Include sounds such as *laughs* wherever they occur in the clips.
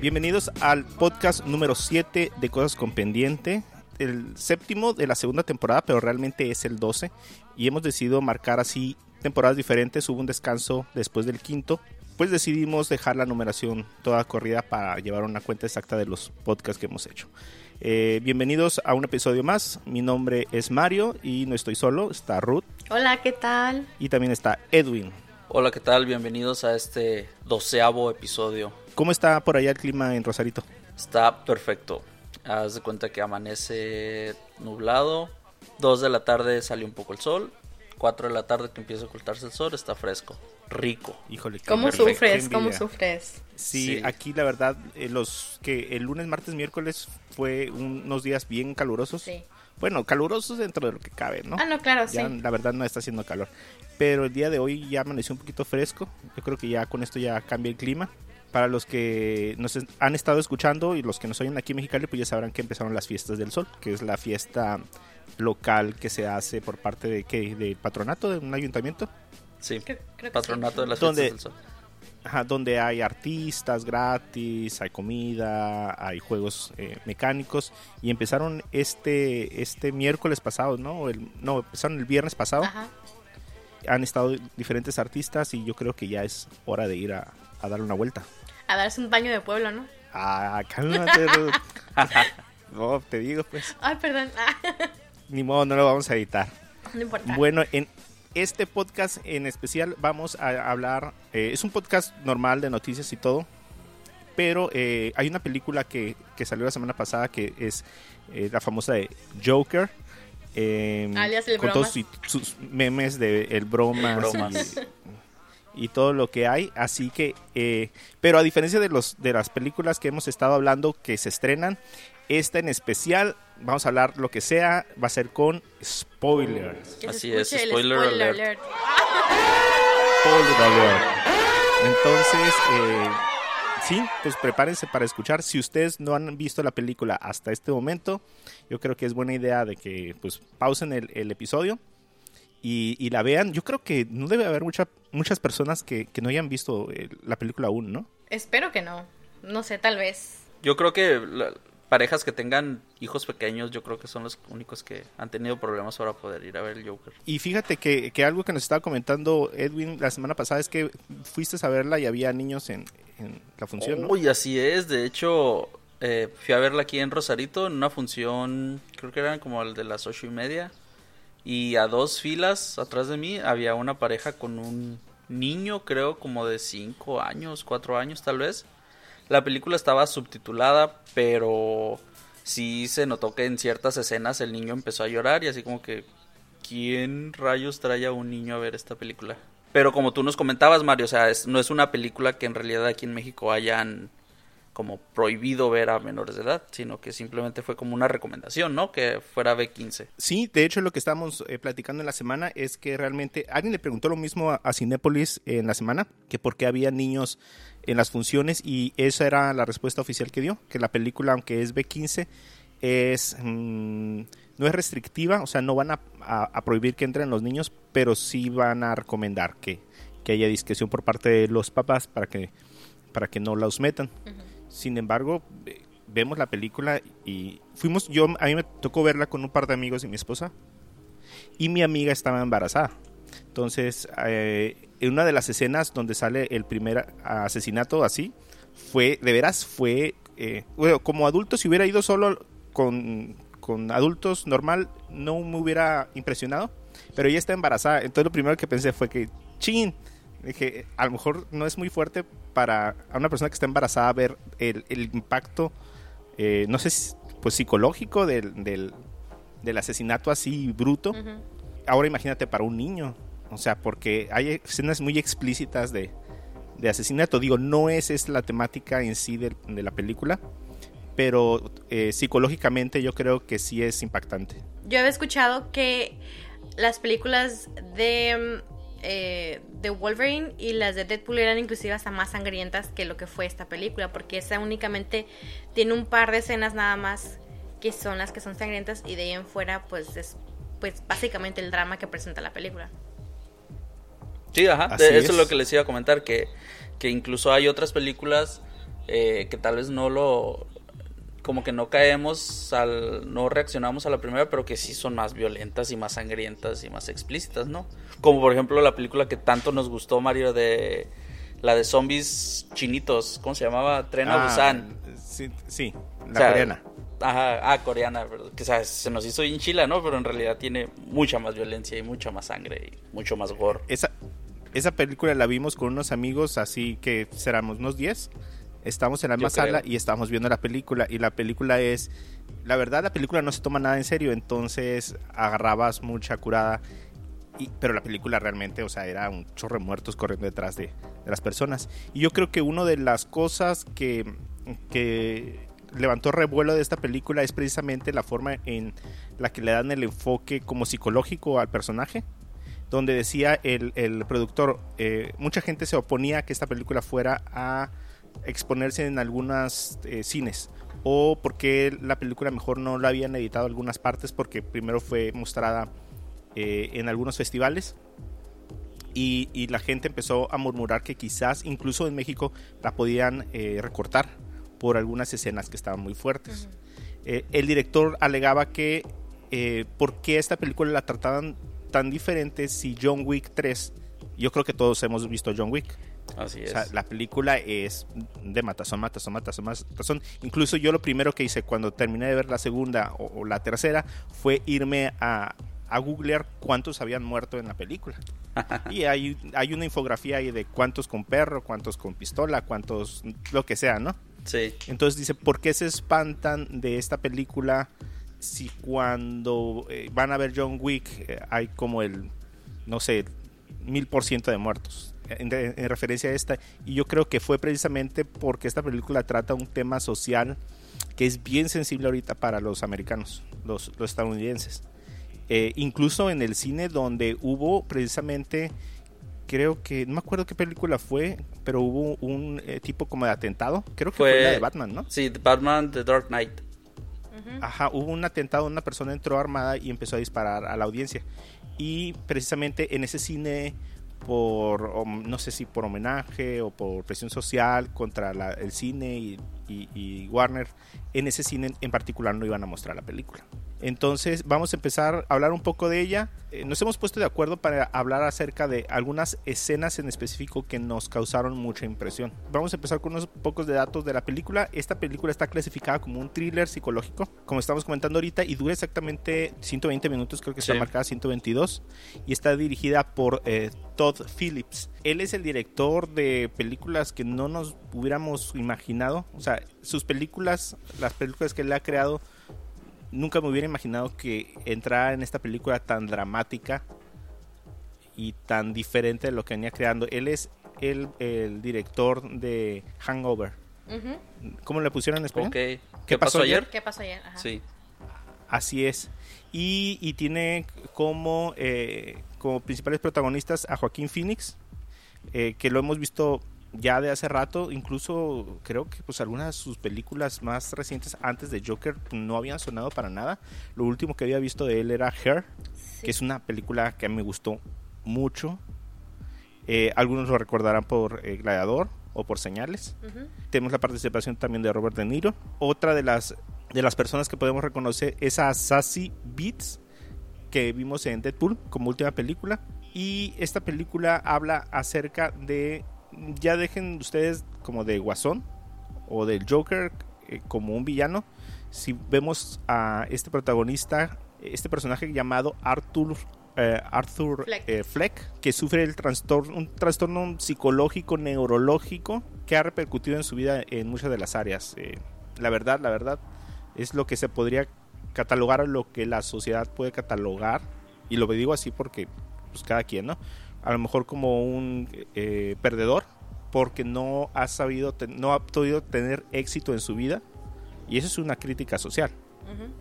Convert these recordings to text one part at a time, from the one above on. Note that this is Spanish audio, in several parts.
Bienvenidos al podcast número 7 de Cosas con Pendiente, el séptimo de la segunda temporada, pero realmente es el 12. Y hemos decidido marcar así temporadas diferentes. Hubo un descanso después del quinto. Pues decidimos dejar la numeración toda corrida para llevar una cuenta exacta de los podcasts que hemos hecho. Eh, bienvenidos a un episodio más. Mi nombre es Mario y no estoy solo. Está Ruth Hola, ¿qué tal? y también está Edwin. Hola, ¿qué tal? Bienvenidos a este doceavo episodio. ¿Cómo está por allá el clima en Rosarito? Está perfecto. Haz de cuenta que amanece nublado. Dos de la tarde sale un poco el sol. Cuatro de la tarde que empieza a ocultarse el sol, está fresco. Rico. Híjole, ¿Cómo perfecto, sufres? qué ¿Cómo sufres? Sí, Sí. aquí la verdad, eh, los que el lunes, martes, miércoles fue un- unos días bien calurosos. Sí. Bueno, calurosos dentro de lo que cabe, ¿no? Ah, no, claro, sí. La verdad no está haciendo calor. Pero el día de hoy ya amaneció un poquito fresco. Yo creo que ya con esto ya cambia el clima. Para los que nos han estado escuchando y los que nos oyen aquí en Mexicali, pues ya sabrán que empezaron las fiestas del sol, que es la fiesta local que se hace por parte de ¿qué? del patronato de un ayuntamiento. Sí. Creo- creo Patronato sí. de las fiestas del sol. Ajá, donde hay artistas gratis, hay comida, hay juegos eh, mecánicos y empezaron este este miércoles pasado, ¿no? El, no, empezaron el viernes pasado. Ajá. Han estado diferentes artistas y yo creo que ya es hora de ir a, a dar una vuelta. A darse un baño de pueblo, ¿no? Ah, cálmate. *laughs* No, te digo pues, Ay, perdón. *laughs* Ni modo, no lo vamos a editar. no importa. Bueno, en este podcast en especial vamos a hablar, eh, es un podcast normal de noticias y todo, pero eh, hay una película que, que salió la semana pasada que es eh, la famosa de Joker. eh, Alias el con todos bromas. sus, sus memes de el bromas, El bromas. Y, y todo lo que hay así que eh, pero a diferencia de los de las películas que hemos estado hablando que se estrenan esta en especial vamos a hablar lo que sea va a ser con spoilers Así es, el spoiler alert. alert. Spoiler alert. Entonces, eh, sí, pues prepárense para escuchar. Si ustedes no han visto la película hasta este momento, yo creo que es buena idea de que pues pausen el, el episodio y, y la vean. Yo creo que no debe haber mucha, muchas personas que, que no hayan visto eh, la película aún, ¿no? Espero que no. No sé, tal vez. Yo creo que la- parejas que tengan hijos pequeños, yo creo que son los únicos que han tenido problemas para poder ir a ver el Joker. Y fíjate que, que algo que nos estaba comentando Edwin la semana pasada es que fuiste a verla y había niños en, en la función, ¿no? Uy, así es. De hecho, eh, fui a verla aquí en Rosarito en una función, creo que eran como el de las ocho y media. Y a dos filas atrás de mí había una pareja con un niño, creo, como de cinco años, cuatro años tal vez. La película estaba subtitulada, pero sí se notó que en ciertas escenas el niño empezó a llorar y así como que, ¿quién rayos trae a un niño a ver esta película? Pero como tú nos comentabas, Mario, o sea, es- no es una película que en realidad aquí en México hayan como prohibido ver a menores de edad, sino que simplemente fue como una recomendación, ¿no? Que fuera B15. Sí, de hecho lo que estamos eh, platicando en la semana es que realmente alguien le preguntó lo mismo a, a Cinépolis en la semana, que por qué había niños en las funciones y esa era la respuesta oficial que dio, que la película aunque es B15 es mm, no es restrictiva, o sea, no van a, a- a prohibir que entren los niños, pero sí van a recomendar que, que haya discreción por parte de los papás para que para que no los metan. Sin embargo, vemos la película y fuimos, yo a mí me tocó verla con un par de amigos y mi esposa y mi amiga estaba embarazada. Entonces, eh, en una de las escenas donde sale el primer asesinato así, fue, de veras, fue, eh, bueno, como adulto, si hubiera ido solo con, con adultos normal, no me hubiera impresionado, pero ella está embarazada. Entonces, lo primero que pensé fue que, chin, dije, a lo mejor no es muy fuerte para a una persona que está embarazada ver el, el impacto, eh, no sé, pues psicológico del, del, del asesinato así bruto. Ahora imagínate para un niño, o sea, porque hay escenas muy explícitas de, de asesinato. Digo, no es, es la temática en sí de, de la película, pero eh, psicológicamente yo creo que sí es impactante. Yo había escuchado que las películas de, mm, eh, de Wolverine y las de Deadpool eran inclusive hasta más sangrientas que lo que fue esta película, porque esa únicamente tiene un par de escenas nada más que son las que son sangrientas y de ahí en fuera pues es pues básicamente el drama que presenta la película. Sí, ajá. Así eso es es. lo que les iba a comentar, que, que incluso hay otras películas eh, que tal vez no lo... Como que no caemos al... No reaccionamos a la primera, pero que sí son más violentas y más sangrientas y más explícitas, ¿no? Como por ejemplo la película que tanto nos gustó, Mario, de... La de zombies chinitos, ¿cómo se llamaba? Tren a Ah, Busan. Sí, sí, la O sea, coreana. Ajá, ah, coreana, ¿verdad? que o sea, se nos hizo bien chila, ¿no? Pero en realidad tiene mucha más violencia y mucha más sangre y mucho más gore. Esa, esa película la vimos con unos amigos, así que seramos unos 10. Estamos en la misma sala y estamos viendo la película. Y la película es. La verdad, la película no se toma nada en serio. Entonces agarrabas mucha curada. Y, pero la película realmente, o sea, era un chorro de muertos corriendo detrás de, de las personas. Y yo creo que una de las cosas que, que levantó revuelo de esta película es precisamente la forma en la que le dan el enfoque como psicológico al personaje donde decía el, el productor, eh, mucha gente se oponía a que esta película fuera a exponerse en algunas eh, cines o porque la película mejor no la habían editado algunas partes porque primero fue mostrada eh, en algunos festivales y, y la gente empezó a murmurar que quizás incluso en México la podían eh, recortar por algunas escenas que estaban muy fuertes. El director alegaba que por qué esta película la trataban tan diferente si John Wick 3, yo creo que todos hemos visto John Wick, Así o es. sea, la película es de matazón, matazón, matazón, matazón. Incluso yo lo primero que hice cuando terminé de ver la segunda o, o la tercera fue irme a, a googlear cuántos habían muerto en la película. *laughs* y hay, hay una infografía ahí de cuántos con perro, cuántos con pistola, cuántos, lo que sea, ¿no? Sí. Entonces dice, ¿por qué se espantan de esta película si cuando eh, van a ver John Wick eh, hay como el, no sé, mil por ciento de muertos? En, en- en referencia a esta. Y yo creo que fue precisamente porque esta película trata un tema social que es bien sensible ahorita para los americanos, los, los estadounidenses. Eh, incluso en el cine donde hubo precisamente creo que no me acuerdo qué película fue, pero hubo un eh, tipo como de atentado, creo que fue, Fue- la de Batman, ¿no? Sí, Batman The Dark Knight. Ajá, hubo un atentado, una persona entró armada y empezó a disparar a la audiencia. Y precisamente en ese cine, por no sé si por homenaje o por presión social contra la- el cine y, y- y Warner, en ese cine en particular no iban a mostrar la película. Entonces vamos a empezar a hablar un poco de ella. Eh, nos hemos puesto de acuerdo para hablar acerca de algunas escenas en específico que nos causaron mucha impresión. Vamos a empezar con unos pocos de datos de la película. Esta película está clasificada como un thriller psicológico, como estamos comentando ahorita, y dura exactamente 120 minutos, creo que está marcada 122, y está dirigida por eh, Todd Phillips. Él es el director de películas que no nos hubiéramos imaginado. O sea, sus películas, las películas que él ha creado, nunca me hubiera imaginado que entrara en esta película tan dramática y tan diferente de lo que venía creando. Él es el, el director de Hangover. ¿Cómo le pusieron en español? ¿Qué, pasó, pasó ayer? ¿Qué pasó ayer? Ajá. Sí. Así es. Y, y tiene como, eh, como principales protagonistas a Joaquín Phoenix, eh, que lo hemos visto ya de hace rato, incluso creo que pues algunas de sus películas más recientes antes de Joker no habían sonado para nada. Lo último que había visto de él era Her, Sí. que es una película que me gustó mucho. Eh, algunos lo recordarán por eh, Gladiador o por Señales. Ujú. Tenemos la participación también de Robert De Niro. Otra de las, de las personas que podemos reconocer es a Sassy Beats, que vimos en Deadpool como última película. Y esta película habla acerca de, ya dejen ustedes como de Guasón o del Joker eh, como un villano. Si vemos a este protagonista, este personaje llamado Arthur eh, Arthur Fleck. eh, Fleck, que sufre el trastorno, un trastorno psicológico, neurológico, que ha repercutido en su vida en muchas de las áreas. Eh, la verdad, la verdad, es lo que se podría catalogar, lo que la sociedad puede catalogar, y lo digo así porque, pues cada quien, ¿no? A lo mejor como un eh, perdedor, porque no ha sabido, no ha podido tener éxito en su vida, y eso es una crítica social. Ujú.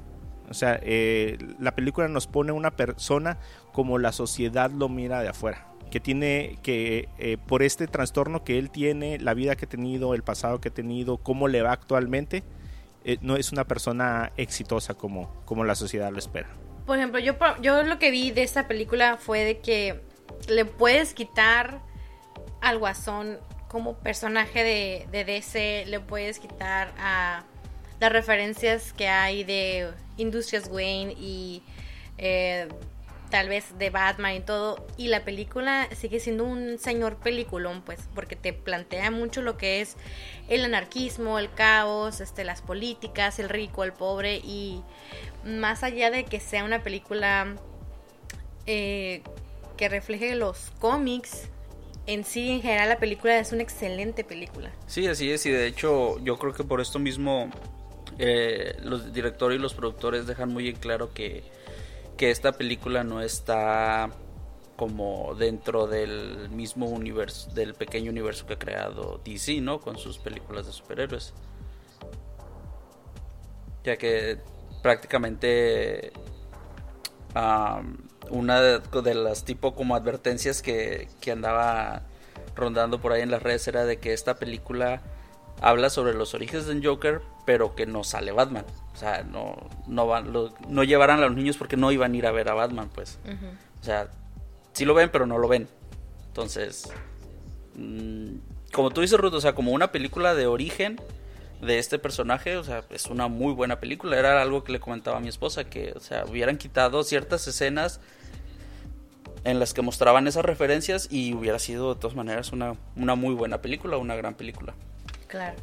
O sea, eh, la película nos pone una persona como la sociedad lo mira de afuera. Que tiene que, eh, por este trastorno que él tiene, la vida que ha tenido, el pasado que ha tenido, cómo le va actualmente, eh, no es una persona exitosa como, como la sociedad lo espera. Por ejemplo, yo, yo lo que vi de esta película fue de que le puedes quitar al guasón como personaje de, de DC, le puedes quitar a las referencias que hay de Industrias Wayne y eh, tal vez de Batman y todo. Y la película sigue siendo un señor peliculón, pues, porque te plantea mucho lo que es el anarquismo, el caos, este, las políticas, el rico, el pobre y más allá de que sea una película eh, que refleje los cómics, en sí, en general, la película es una excelente película. Sí, así es, y de hecho yo creo que por esto mismo eh, los directores y los productores dejan muy en claro que, que esta película no está como dentro del mismo universo, del pequeño universo que ha creado DC, ¿no? Con sus películas de superhéroes. Ya que prácticamente am, una de, de las tipo como advertencias que, que andaba rondando por ahí en las redes era de que esta película habla sobre los orígenes del Joker, pero que no sale Batman. O sea, no, no, van, lo- no llevarán a los niños porque no iban a ir a ver a Batman, pues. O sea, sí lo ven, pero no lo ven. Entonces, mm, como tú dices, Ruth, o sea, como una película de origen de este personaje, o sea, es una muy buena película. Era algo que le comentaba a mi esposa, que, o sea, hubieran quitado ciertas escenas en las que mostraban esas referencias y hubiera sido de todas maneras una, una muy buena película, una gran película. Claro.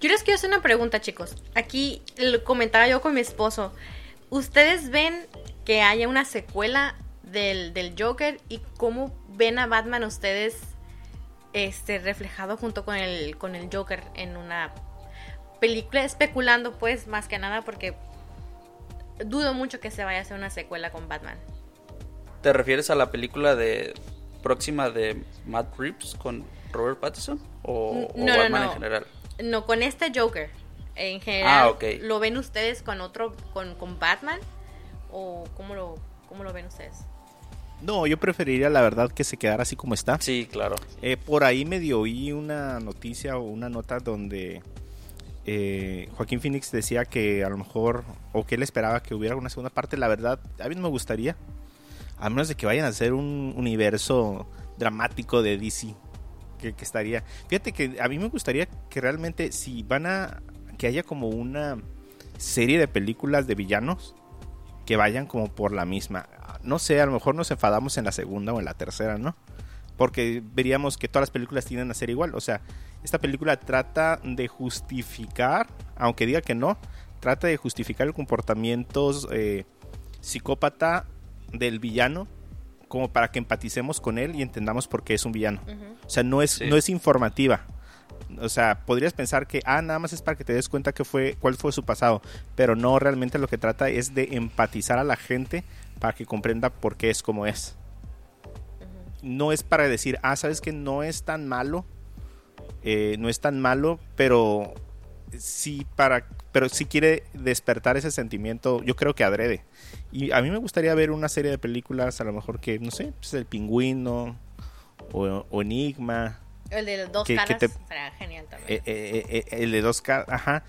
Yo les quiero hacer una pregunta, chicos. Aquí lo comentaba yo con mi esposo. ¿Ustedes ven que haya una secuela del, del Joker y cómo ven a Batman ustedes este reflejado junto con el con el Joker en una película especulando pues más que nada porque dudo mucho que se vaya a hacer una secuela con Batman. ¿Te refieres a la película de próxima de Matt Reeves con Robert Pattinson o, No, Batman no. en general? No, con este Joker. En general, Ah, ok. ¿lo ven ustedes con otro, con, con Batman? ¿O cómo lo, cómo lo ven ustedes? No, yo preferiría la verdad que se quedara así como está. Sí, claro. Eh, por ahí medio oí una noticia o una nota donde eh, Joaquín Phoenix decía que a lo mejor, o que él esperaba que hubiera una segunda parte. La verdad, a mí no me gustaría. A menos de que vayan a hacer un universo dramático de DC. Que, que estaría. Fíjate que a mí me gustaría que realmente, si van a. que haya como una serie de películas de villanos que vayan como por la misma. No sé, a lo mejor nos enfadamos en la segunda o en la tercera, ¿no? Porque veríamos que todas las películas tienden a ser igual. O sea, esta película trata de justificar, aunque diga que no, trata de justificar el comportamiento eh, psicópata del villano como para que empaticemos con él y entendamos por qué es un villano. O sea, no es, Sí. no es informativa. O sea, podrías pensar que, ah, nada más es para que te des cuenta que fue, cuál fue su pasado. Pero no, realmente lo que trata es de empatizar a la gente para que comprenda por qué es como es. No es para decir, ah, sabes que no es tan malo. Eh, no es tan malo, pero sí para pero sí quiere despertar ese sentimiento yo creo que adrede y a mí me gustaría ver una serie de películas a lo mejor que no sé pues el pingüino o, o enigma El de dos Que- que caras te- será genial también. eh, eh, eh, el de dos caras, ajá.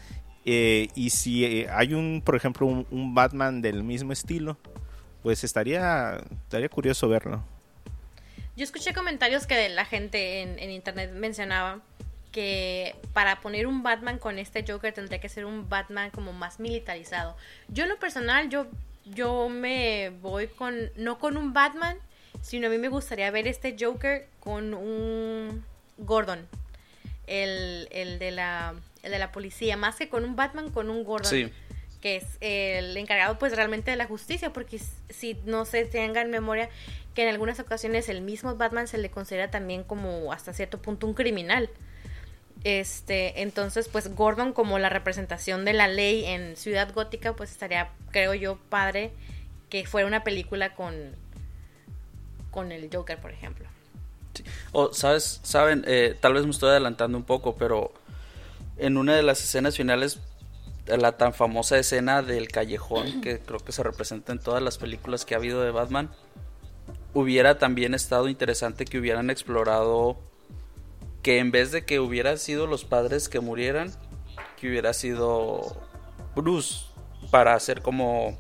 Y si hay un, por ejemplo, un, un Batman del mismo estilo, pues estaría, estaría curioso verlo. Yo escuché comentarios que la gente en, en internet mencionaba que para poner un Batman con este Joker tendría que ser un Batman como más militarizado. Yo en lo personal, yo, yo me voy con, no con un Batman, sino a mí me gustaría ver este Joker con un Gordon, el, el, de, la, el de la policía, más que con un Batman, con un Gordon Sí. que es el encargado pues realmente de la justicia, porque si no se tenga en memoria que en algunas ocasiones el mismo Batman se le considera también como hasta cierto punto un criminal. Este, entonces pues Gordon como la representación de la ley en Ciudad Gótica pues estaría creo yo padre que fuera una película con con el Joker, por ejemplo. O, ¿sabes? Saben, Eh, tal vez me estoy adelantando un poco, pero en una de las escenas finales, la tan famosa escena del callejón, que *clears throat* creo que se representa en todas las películas que ha habido de Batman, hubiera también estado interesante que hubieran explorado que en vez de que hubiera sido los padres que murieran, que hubiera sido Bruce para hacer como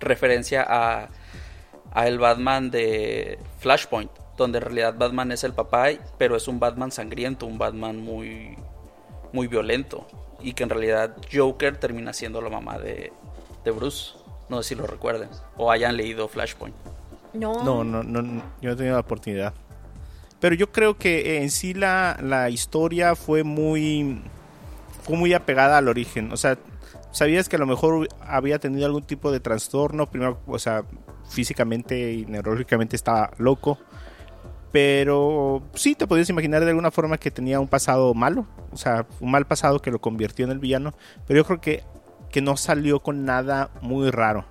referencia a, a el Batman de Flashpoint, donde en realidad Batman es el papá, pero es un Batman sangriento, un Batman muy muy violento y que en realidad Joker termina siendo la mamá de, de Bruce. No sé si lo recuerden o hayan leído Flashpoint. No. No, no, no, no, yo no he tenido la oportunidad. Pero yo creo que en sí la, la historia fue muy fue muy apegada al origen. O sea, sabías que a lo mejor había tenido algún tipo de trastorno. Primero, o sea, físicamente y neurológicamente estaba loco. Pero sí te podías imaginar de alguna forma que tenía un pasado malo. O sea, un mal pasado que lo convirtió en el villano. Pero yo creo que, que no salió con nada muy raro.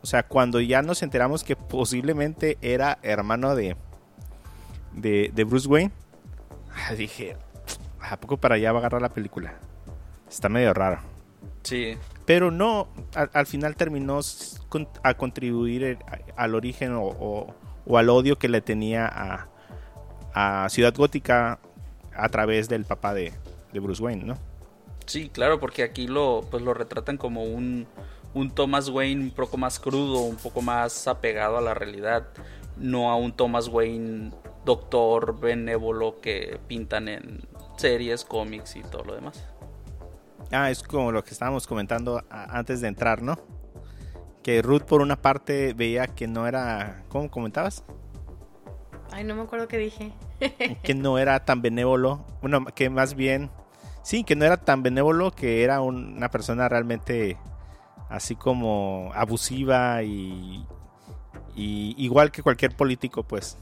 O sea, cuando ya nos enteramos que posiblemente era hermano de, de, de Bruce Wayne, *laughs* dije, ¿a poco para allá va a agarrar la película? Está medio raro. Sí, Pero no, al, al final terminó con- a contribuir el- a- al origen o, o- o al odio que le tenía a, a Ciudad Gótica a través del papá de, de Bruce Wayne, ¿no? sí, claro, porque aquí lo, pues lo retratan como un, un Thomas Wayne un poco más crudo, un poco más apegado a la realidad, no a un Thomas Wayne doctor benévolo que pintan en series, cómics y todo lo demás. Ah, es como lo que estábamos comentando antes de entrar, ¿no? Que Ruth por una parte veía que no era, ¿cómo comentabas? Ay, no me acuerdo qué dije. *laughs* que no era tan benévolo, bueno, que más bien, sí, que no era tan benévolo, que era un- una persona realmente así como abusiva y, y igual que cualquier político, pues,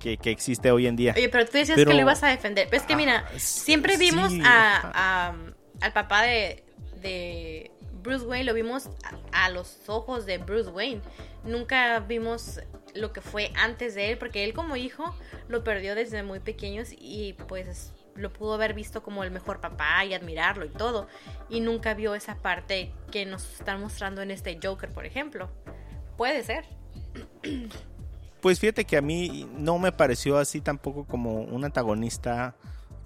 que, que existe hoy en día. Oye, pero tú decías Pero- que lo ibas a defender. Pero es que Ah, mira, siempre vimos sí, a, al papá de, de Bruce Wayne, lo vimos a, a los ojos de Bruce Wayne. Nunca vimos lo que fue antes de él, porque él como hijo lo perdió desde muy pequeños y pues lo pudo haber visto como el mejor papá y admirarlo y todo. Y nunca vio esa parte que nos están mostrando en este Joker, por ejemplo. Puede ser. Pues fíjate que a mí no me pareció así tampoco como un antagonista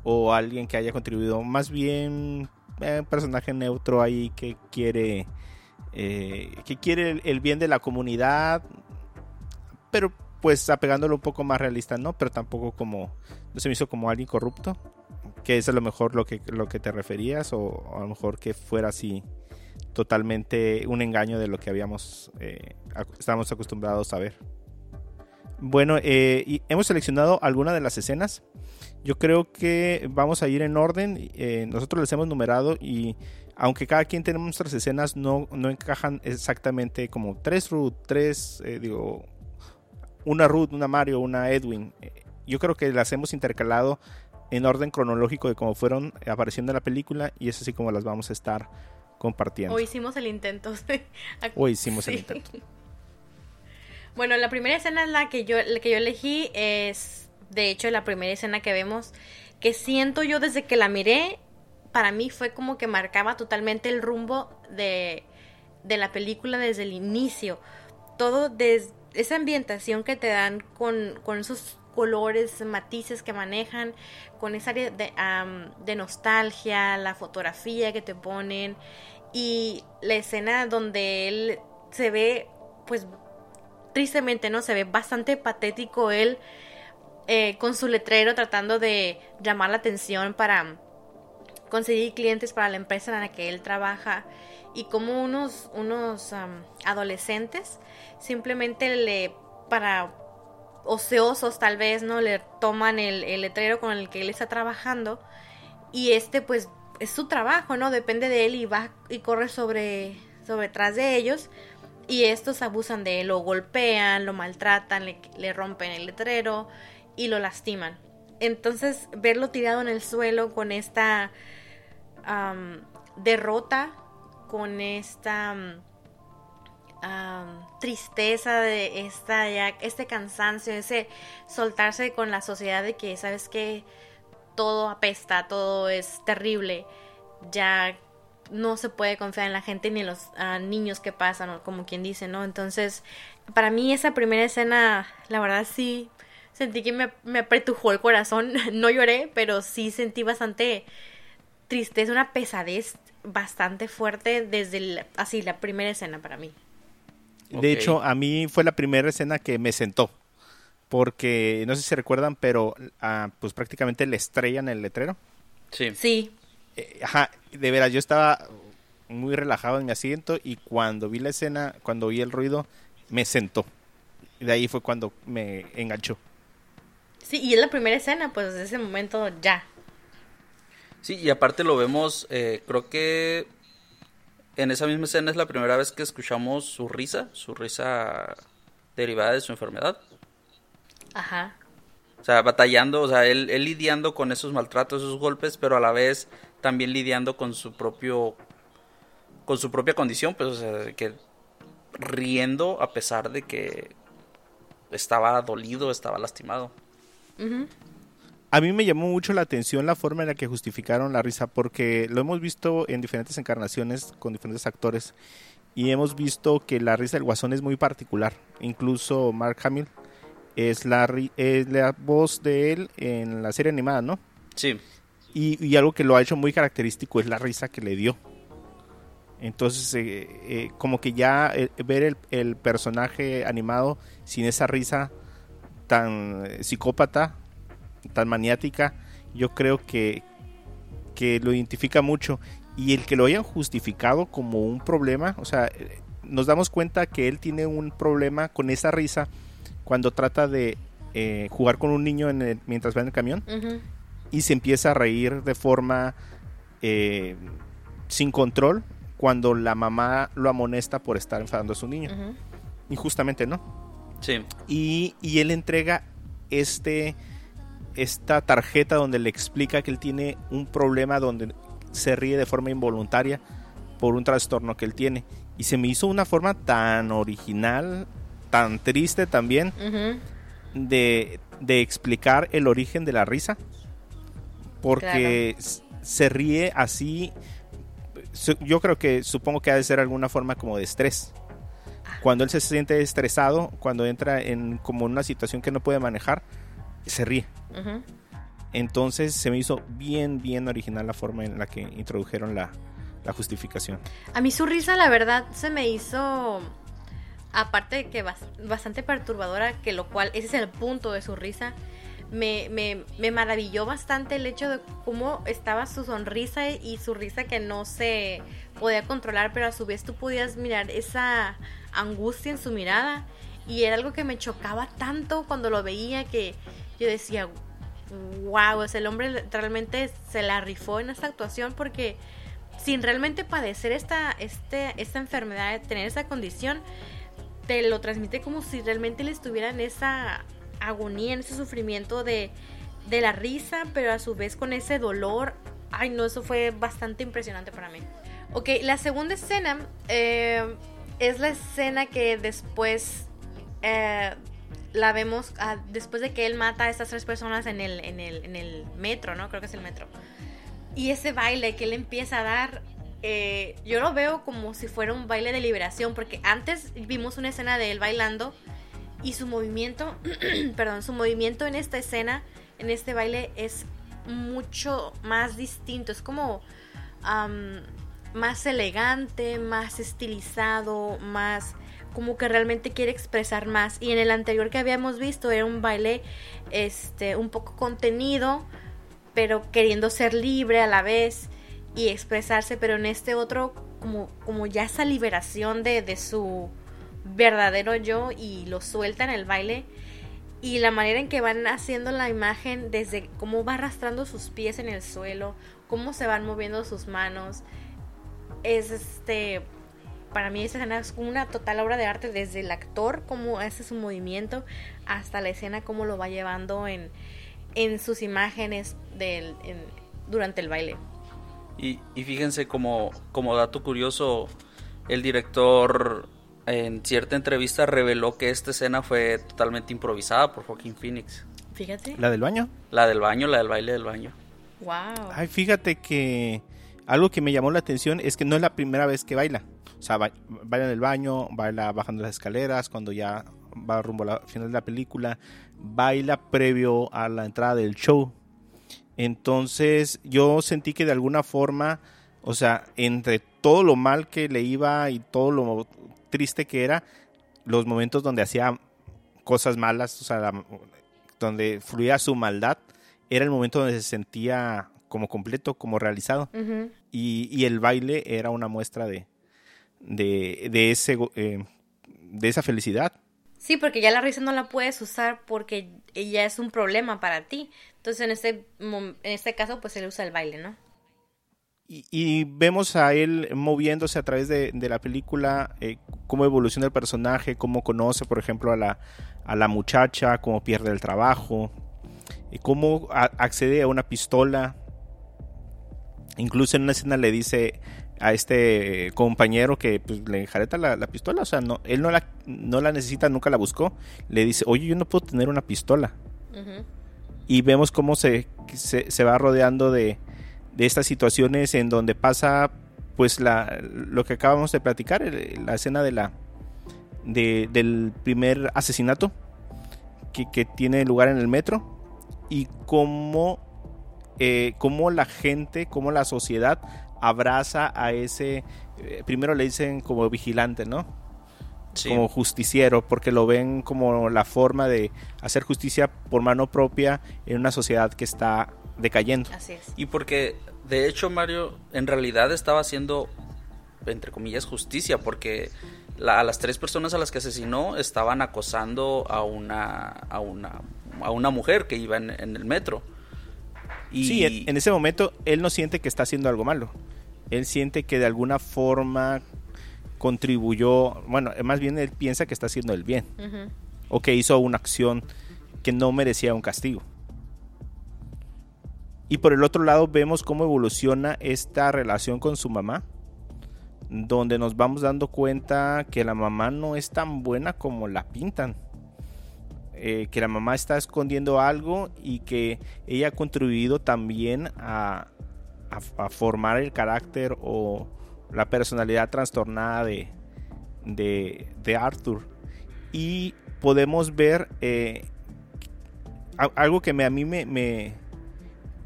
o alguien que haya contribuido, más bien eh, un personaje neutro ahí que quiere eh, que quiere el, bien de la comunidad, pero pues apegándolo un poco más realista, ¿no? Pero tampoco como no se me hizo como alguien corrupto, que es a lo mejor lo que lo que te referías o a lo mejor que fuera así totalmente un engaño de lo que habíamos eh, estábamos acostumbrados a ver. Bueno, eh, y hemos seleccionado algunas de las escenas. Yo creo que vamos a ir en orden. eh, nosotros les hemos numerado y aunque cada quien tenemos nuestras escenas, no, no encajan exactamente como tres Ruth, tres, eh, digo, una Ruth, una Mario, una Edwin. Yo creo que las hemos intercalado en orden cronológico de cómo fueron apareciendo en la película y es así como las vamos a estar compartiendo. O hicimos el intento. *laughs* O hicimos el intento. Bueno, la primera escena es la que yo, la que yo elegí es, de hecho, la primera escena que vemos, que siento yo desde que la miré, para mí fue como que marcaba totalmente el rumbo de, de la película desde el inicio. Todo desde esa ambientación que te dan con, con esos colores, matices que manejan, con esa área de, am, de nostalgia, la fotografía que te ponen y la escena donde él se ve, pues tristemente, ¿no? Se ve bastante patético él eh, con su letrero tratando de llamar la atención para conseguir clientes para la empresa en la que él trabaja y como unos, unos adolescentes simplemente le, para ociosos tal vez, ¿no? Le toman el, el letrero con el que él está trabajando y este pues es su trabajo, ¿no? Depende de él y va y corre sobre, sobre tras de ellos y estos abusan de él, lo golpean, lo maltratan, le, le rompen el letrero y lo lastiman. Entonces verlo tirado en el suelo con esta derrota, con esta tristeza de esta ya, este cansancio, ese soltarse con la sociedad de que sabes que todo apesta, todo es terrible, ya no se puede confiar en la gente ni en los niños que pasan, o como quien dice, ¿no? Entonces, para mí esa primera escena, la verdad sí, sentí que me, me apretujó el corazón, *laughs* no lloré, pero sí sentí bastante tristeza, una pesadez bastante fuerte desde el- así la primera escena para mí. De hecho, a mí fue la primera escena que me sentó. Porque, no sé si se recuerdan, pero ah, pues prácticamente le estrellan el letrero. Sí. Sí, ajá, de veras, yo estaba muy relajado en mi asiento y cuando vi la escena, cuando oí el ruido, me sentó. Y de ahí fue cuando me enganchó. sí, y es la primera escena, pues desde ese momento ya. Sí, y aparte lo vemos, eh, creo que en esa misma escena es la primera vez que escuchamos su risa, su risa derivada de su enfermedad. Ajá. O sea, batallando, o sea, él, él lidiando con esos maltratos, esos golpes, pero a la vez también lidiando con su propio, con su propia condición, pues, o sea, que riendo a pesar de que estaba dolido, estaba lastimado. A mí me llamó mucho la atención la forma en la que justificaron la risa, porque lo hemos visto en diferentes encarnaciones con diferentes actores y hemos visto que la risa del guasón es muy particular. Incluso Mark Hamill es la, ri- es la voz de él en la serie animada, ¿no? Sí, Y, algo que lo ha hecho muy característico es la risa que le dio. Entonces, eh, eh, como que ya eh, ver el, personaje animado sin esa risa tan psicópata, tan maniática, yo creo que, que lo identifica mucho. Y el que lo hayan justificado como un problema, o sea, nos damos cuenta que él tiene un problema con esa risa cuando trata de jugar con un niño mientras va en el camión. Y se empieza a reír de forma eh, sin control cuando la mamá lo amonesta por estar enfadando a su niño. Injustamente, ¿no? sí, Y, y él entrega este esta tarjeta donde le explica que él tiene un problema donde se ríe de forma involuntaria por un trastorno que él tiene. Y se me hizo una forma tan original, tan triste también, de, de explicar el origen de la risa. Porque se ríe así. Yo creo que supongo que ha de ser alguna forma como de estrés. Cuando él se siente estresado, cuando entra en como una situación que no puede manejar, se ríe. Entonces se me hizo bien, bien original la forma en la que introdujeron la, la justificación. A mí su risa, la verdad, se me hizo, aparte de que bas- bastante perturbadora, que lo cual, ese es el punto de su risa, me, me, maravilló bastante el hecho de cómo estaba su sonrisa y su risa que no se podía controlar, pero a su vez tú podías mirar esa angustia en su mirada. Y era algo que me chocaba tanto cuando lo veía que yo decía, wow, el hombre realmente se la rifó en esta actuación porque sin realmente padecer esta, este, esta enfermedad, tener esa condición, te lo transmite como si realmente le estuviera en esa agonía, en ese sufrimiento de, de la risa, pero a su vez con ese dolor. Ay, no, eso fue bastante impresionante para mí. Ok, la segunda escena eh, es la escena que después eh, la vemos ah, después de que él mata a estas tres personas en el, en, el, en el metro, ¿no? Creo que es el metro. Y ese baile que él empieza a dar, eh, yo lo veo como si fuera un baile de liberación, porque antes vimos una escena de él bailando y su movimiento, *clears throat* perdón, su movimiento en esta escena, en este baile es mucho más distinto, es como más elegante, más estilizado, más como que realmente quiere expresar más. Y en el anterior que habíamos visto era un baile este un poco contenido, pero queriendo ser libre a la vez y expresarse, pero en este otro como, como ya esa liberación de, de su verdadero yo y lo suelta en el baile y la manera en que van haciendo la imagen desde cómo va arrastrando sus pies en el suelo, cómo se van moviendo sus manos, es este para mí esa escena es una total obra de arte desde el actor cómo hace su movimiento hasta la escena cómo lo va llevando en, en sus imágenes del, durante el baile. Y, y fíjense como, como dato curioso, el director en cierta entrevista reveló que esta escena fue totalmente improvisada por Joaquín Phoenix. Fíjate. ¿La del baño? La del baño, la del baile del baño. Wow. Ay, fíjate que algo que me llamó la atención es que no es la primera vez que baila. O sea, ba- baila en el baño, baila bajando las escaleras, cuando ya va rumbo al final de la película, baila previo a la entrada del show. Entonces yo sentí que de alguna forma, o sea, entre todo lo mal que le iba y todo lo triste que era, los momentos donde hacía cosas malas, o sea, la- donde fluía su maldad, era el momento donde se sentía como completo, como realizado. Y, y el baile era una muestra de, de, de ese, eh, de esa felicidad. Sí, porque ya la risa no la puedes usar porque ya es un problema para ti. Entonces, en este, en este caso, pues él usa el baile, ¿no? Y, y vemos a él moviéndose a través de, de la película, eh, cómo evoluciona el personaje, cómo conoce, por ejemplo, a la, a la muchacha, cómo pierde el trabajo, y cómo a- accede a una pistola. Incluso en una escena le dice a este compañero que pues, le enjareta la, la pistola, o sea, no, él no la, no la necesita, nunca la buscó. Le dice, oye, yo no puedo tener una pistola. Y vemos cómo se, se, se va rodeando de, de estas situaciones en donde pasa pues la, lo que acabamos de platicar, la escena de la de- del primer asesinato que, que tiene lugar en el metro y cómo, eh, cómo la gente, cómo la sociedad abraza a ese, eh, primero le dicen como vigilante, ¿no? Sí. como justiciero, porque lo ven como la forma de hacer justicia por mano propia en una sociedad que está decayendo. Así es. Y porque, de hecho, Mario, en realidad estaba haciendo, entre comillas, justicia, porque la- a las tres personas a las que asesinó estaban acosando a una, a una, a una mujer que iba en, en el metro. Y Sí, en, en ese momento él no siente que está haciendo algo malo. Él siente que de alguna forma contribuyó, bueno, más bien él piensa que está haciendo el bien o que hizo una acción que no merecía un castigo. Y por el otro lado vemos cómo evoluciona esta relación con su mamá, donde nos vamos dando cuenta que la mamá no es tan buena como la pintan. Eh, que la mamá está escondiendo algo y que ella ha contribuido también a, formar el carácter o la personalidad trastornada de, de, Arthur. Y podemos ver eh, algo que me, a mí me-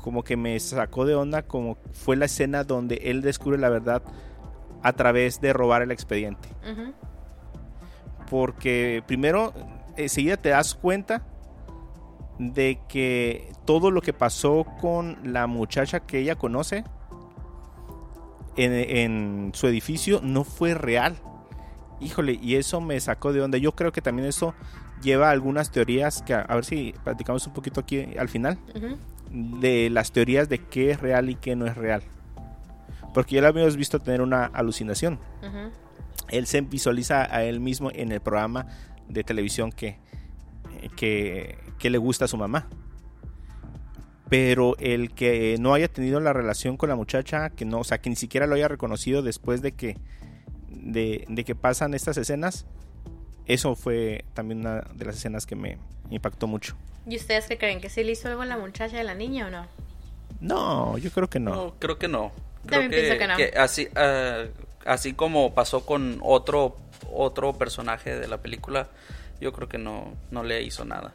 como que me sacó de onda, como fue la escena donde él descubre la verdad a través de robar el expediente porque primero enseguida te das cuenta de que todo lo que pasó con la muchacha que ella conoce en, en su edificio no fue real. Híjole, y eso me sacó de onda. Yo creo que también eso lleva a algunas teorías que a, a ver si platicamos un poquito aquí al final Ujú. De las teorías de qué es real y qué no es real. Porque ya lo habíamos visto tener una alucinación Ujú. él se visualiza a él mismo en el programa de televisión que, que, que le gusta a su mamá. Pero el que no haya tenido la relación con la muchacha, que no, o sea, que ni siquiera lo haya reconocido después de que, de, de que pasan estas escenas, eso fue también una de las escenas que me impactó mucho. ¿Y ustedes qué creen? ¿Que sí le hizo algo a la muchacha de la niña o no? No, yo creo que no. No, creo que no. Creo También pienso que no. así, ah, así como pasó con otro, otro personaje de la película, yo creo que no, no le hizo nada.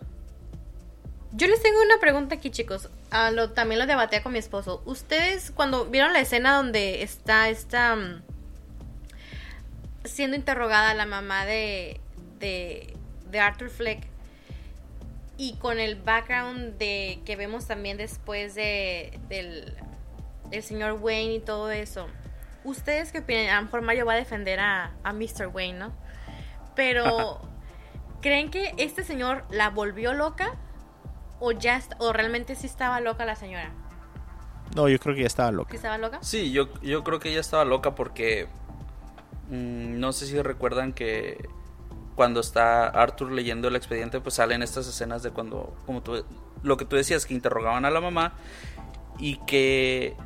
Yo les tengo una pregunta aquí, chicos. Ah, lo, también lo debatía con mi esposo. Ustedes, cuando vieron la escena donde está esta. mm, siendo interrogada la mamá de, de, de Arthur Fleck. Y con el background de que vemos también después de del, del señor Wayne y todo eso. ¿Ustedes qué opinan? A lo mejor Mario va a defender a, a Mr. Wayne, ¿no? Pero, *laughs* ¿creen que este señor la volvió loca? ¿O ya o realmente sí estaba loca la señora? No, yo creo que ya estaba ¿Sí loca. estaba loca? Sí, yo, yo creo que ella estaba loca porque mm, no sé si recuerdan que cuando está Arthur leyendo el expediente, pues salen estas escenas de cuando, como tú, lo que tú decías, que interrogaban a la mamá y que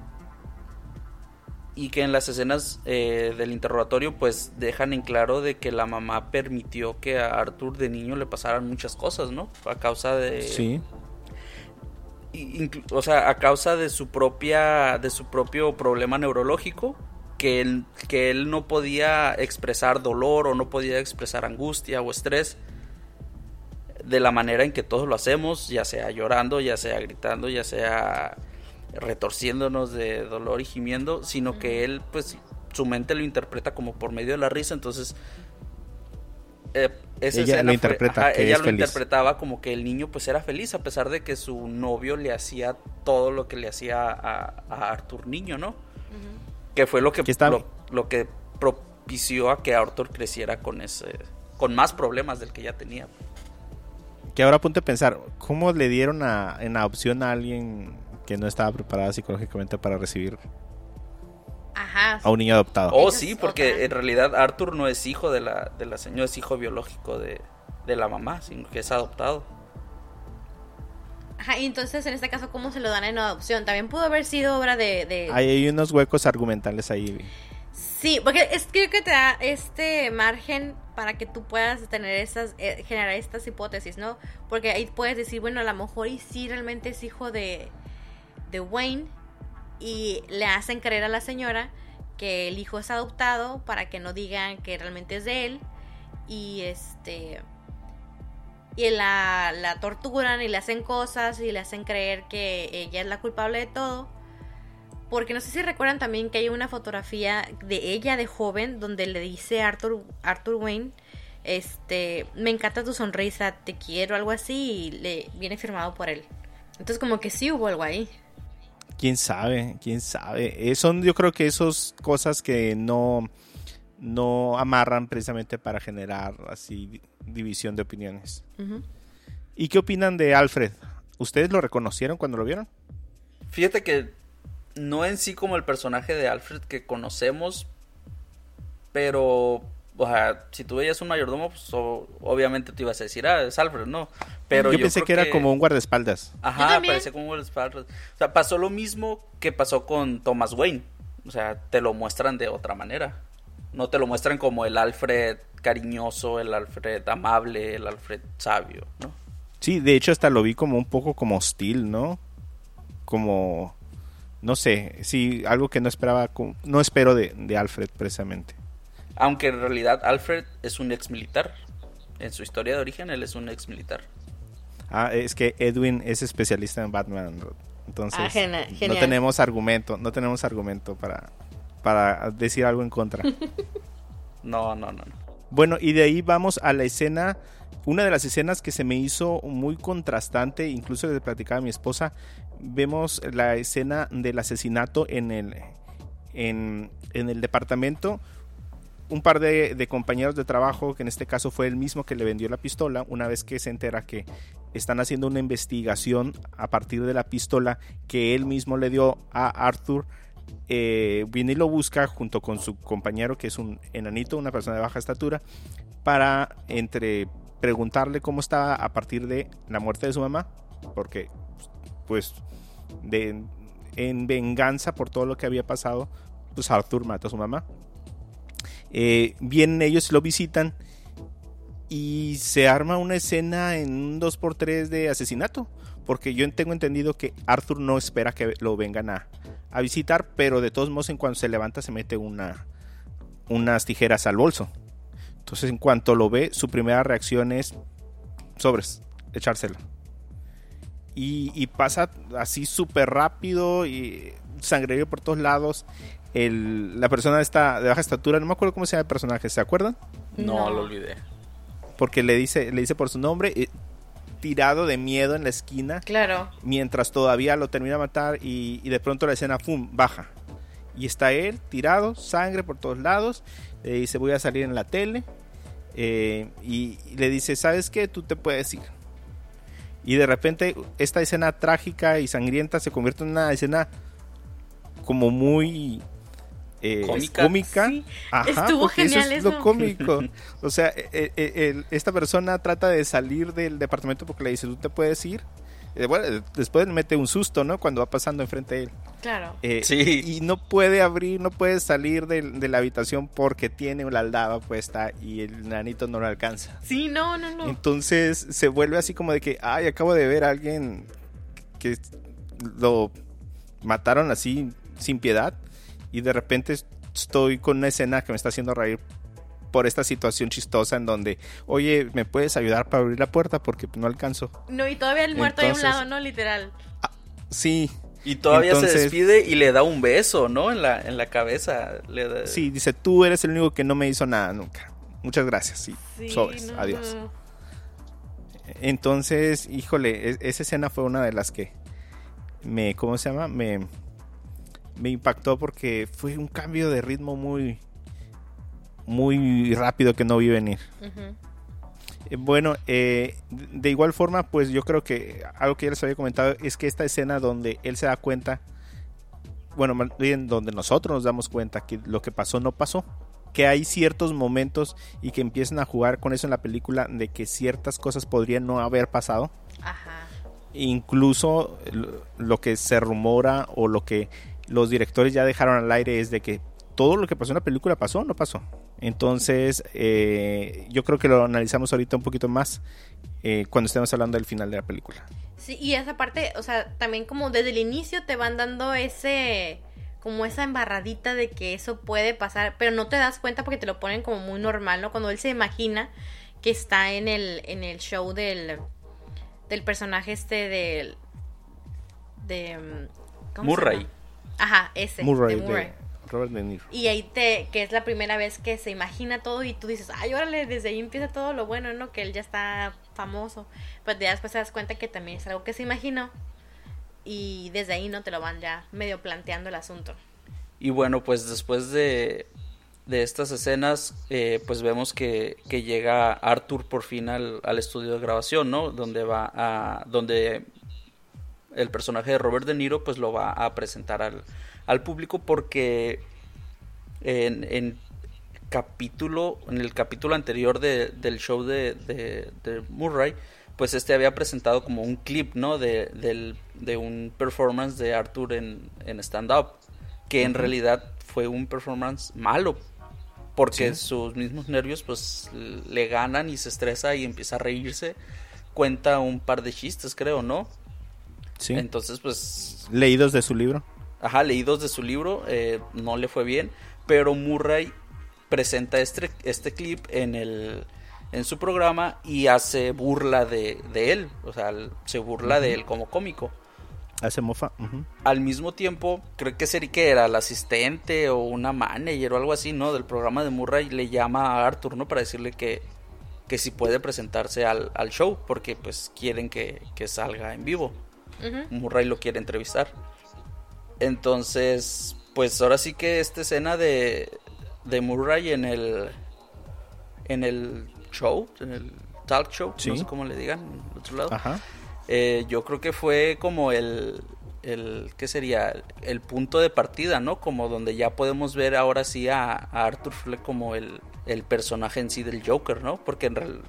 y que en las escenas eh, del interrogatorio pues dejan en claro de que la mamá permitió que a Arthur de niño le pasaran muchas cosas, ¿no? A causa de Sí. o sea, a causa de su propia de su propio problema neurológico que él, que él no podía expresar dolor o no podía expresar angustia o estrés de la manera en que todos lo hacemos, ya sea llorando, ya sea gritando, ya sea retorciéndonos de dolor y gimiendo, sino que él, pues, su mente lo interpreta como por medio de la risa, entonces... eh, esa Ella lo interpreta, ajá, que ella es lo feliz. interpretaba como que el niño pues era feliz a pesar de que su novio le hacía todo lo que le hacía a, a Arthur niño, ¿no? Que fue lo que, está- lo, lo que propició a que Arthur creciera con ese con más problemas del que ya tenía. Que ahora apunte a pensar, ¿cómo le dieron a, en adopción a alguien que no estaba preparada psicológicamente para recibir Ajá. a un niño adoptado? Oh, sí, porque en realidad Arthur no es hijo de la, de la señora, es hijo biológico de, de la mamá, sino que es adoptado. Ajá, y entonces en este caso, ¿cómo se lo dan en adopción? También pudo haber sido obra de... de- Ahí hay unos huecos argumentales ahí. Sí, porque es creo que te da este margen para que tú puedas tener estas, eh, generar estas hipótesis, ¿no? Porque ahí puedes decir, bueno, a lo mejor y sí realmente es hijo de, de Wayne y le hacen creer a la señora que el hijo es adoptado para que no digan que realmente es de él y este y la, la torturan y le hacen cosas y le hacen creer que ella es la culpable de todo porque no sé si recuerdan también que hay una fotografía de ella de joven donde le dice a Arthur, Arthur Wayne, este, me encanta tu sonrisa, te quiero, algo así, y le viene firmado por él. Entonces como que sí hubo algo ahí. ¿Quién sabe? ¿Quién sabe? Eh, son yo creo que esas cosas que no, no amarran precisamente para generar así di- división de opiniones. ¿Y qué opinan de Alfred? ¿Ustedes lo reconocieron cuando lo vieron? Fíjate que no en sí como el personaje de Alfred que conocemos, pero, o sea, si tú veías un mayordomo, pues o- obviamente te ibas a decir, ah, es Alfred, ¿no? Pero yo, yo, pensé creo que era como un guardaespaldas. Ajá, parecía como un Alfred. O sea, pasó lo mismo que pasó con Thomas Wayne. O sea, te lo muestran de otra manera. No te lo muestran como el Alfred cariñoso, el Alfred amable, el Alfred sabio, ¿no? Sí, de hecho hasta lo vi como un poco como hostil, ¿no? Como, no sé, sí, algo que no esperaba, no espero de, de Alfred precisamente. Aunque en realidad Alfred es un ex militar. En su historia de origen, él es un ex militar. Ah, es que Edwin es especialista en Batman, entonces Ah, gena- no tenemos argumento, no tenemos argumento para, para decir algo en contra. *laughs* No, no, no. no. Bueno, y de ahí vamos a la escena, una de las escenas que se me hizo muy contrastante, incluso le platicaba a mi esposa, vemos la escena del asesinato en el, en, en el departamento. Un par de, de compañeros de trabajo, que en este caso fue el mismo que le vendió la pistola, una vez que se entera que están haciendo una investigación a partir de la pistola que él mismo le dio a Arthur, eh, viene y lo busca junto con su compañero que es un enanito, una persona de baja estatura, para entre preguntarle cómo estaba a partir de la muerte de su mamá, porque pues de, en venganza por todo lo que había pasado, pues Arthur mata a su mamá. Eh, vienen ellos lo visitan y se arma una escena en un 2x3 de asesinato. Porque yo tengo entendido que Arthur no espera que lo vengan a, a visitar, pero de todos modos en cuanto se levanta se mete una, unas tijeras al bolso. Entonces en cuanto lo ve, su primera reacción es sobres, echársela. Y, y pasa así súper rápido y sangrerío por todos lados. El, la persona esta de baja estatura, no me acuerdo cómo se llama el personaje, ¿se acuerdan? No, No. lo olvidé. Porque le dice, le dice por su nombre, eh, tirado de miedo en la esquina, Claro. mientras todavía lo termina de matar y, y de pronto la escena, ¡pum!, baja. Y está él tirado, sangre por todos lados, le dice, voy a salir en la tele, eh, y, y le dice, ¿sabes qué? Tú te puedes ir. Y de repente esta escena trágica y sangrienta se convierte en una escena como muy eh, Cómica. cómica. Sí, Ajá, estuvo genial eso es eso. lo cómico. *laughs* O sea, eh, eh, el- esta persona trata de salir del departamento porque le dice, tú te puedes ir. Eh, bueno, eh, después le mete un susto, ¿no? Cuando va pasando enfrente de él. Claro. Eh, Sí. Y no puede abrir, no puede salir del- de, la habitación porque tiene la aldaba puesta y el nanito no lo alcanza. Sí, no, no, no. Entonces se vuelve así como de que, ay, acabo de ver a alguien que lo mataron así sin piedad y de repente estoy con una escena que me está haciendo reír por esta situación chistosa en donde, oye, ¿me puedes ayudar para abrir la puerta? Porque no alcanzo. No, y todavía el muerto ahí a un Entonces- lado, ¿no? Literal. Sí, Y todavía se Entonces- despide y le da un beso, ¿no? En la, en la cabeza. Le da- Sí, dice, tú eres el único que no me hizo nada nunca. Muchas gracias, sí. Sí, Sobres, no, adiós. Entonces, híjole, e- esa escena fue una de las que me, ¿cómo se llama? Me, me impactó porque fue un cambio de ritmo muy, muy rápido que no vi venir. Eh, Bueno, eh, de igual forma, pues yo creo que algo que ya les había comentado es que esta escena donde él se da cuenta, bueno, bien donde nosotros nos damos cuenta que lo que pasó no pasó, que hay ciertos momentos y que empiezan a jugar con eso en la película de que ciertas cosas podrían no haber pasado, Ajá. incluso lo que se rumora o lo que los directores ya dejaron al aire es de que todo lo que pasó en la película pasó o no pasó. Entonces, eh, yo creo que lo analizamos ahorita un poquito más eh, cuando estemos hablando del final de la película. Sí, y esa parte, o sea, también como desde el inicio te van dando ese, como esa embarradita de que eso puede pasar, pero no te das cuenta porque te lo ponen como muy normal, ¿no? Cuando él se imagina que está en el, en el show del, del personaje este del, de, mm, ¿cómo se Murray. llama? Ajá, ese. Murray, de Murray. de Robert De Niro. Y ahí te, que es la primera vez que se imagina todo y tú dices, ay, órale, desde ahí empieza todo lo bueno, ¿no? Que él ya está famoso. Pero ya después te das cuenta que también es algo que se imaginó. Y desde ahí, ¿no? Te lo van ya medio planteando el asunto. Y bueno, pues después de, de estas escenas, eh, pues vemos que, que llega Arthur por fin al, al estudio de grabación, ¿no? Donde va a. donde el personaje de Robert De Niro, pues lo va a presentar al, al público porque en, en capítulo, en el capítulo anterior de- del show de, de- de Murray, pues este había presentado como un clip, ¿no? De, del- de un performance de Arthur en, en stand-up, que en realidad fue un performance malo, porque Sí. sus mismos nervios pues le ganan y se estresa y empieza a reírse, cuenta un par de chistes, creo, ¿no? Sí. Entonces, pues Leídos de su libro. ajá, leídos de su libro, eh, no le fue bien, pero Murray presenta este, este clip en el en su programa y hace burla de, de él, o sea, se burla de él como cómico. Hace mofa. Al mismo tiempo, creo que sería que era el asistente o una manager o algo así, ¿no? Del programa de Murray le llama a Arthur, ¿no? Para decirle que, que si puede presentarse al, al show, porque pues quieren que, que salga en vivo. Murray lo quiere entrevistar. Entonces, pues ahora sí que esta escena de, de Murray en el en el show, en el talk show, Sí. no sé cómo le digan, en el otro lado. Ajá. Eh, yo creo que fue como el, el, ¿qué sería? El punto de partida, ¿no? Como donde ya podemos ver ahora sí a, a Arthur Fleck como el, el personaje en sí del Joker, ¿no? Porque en real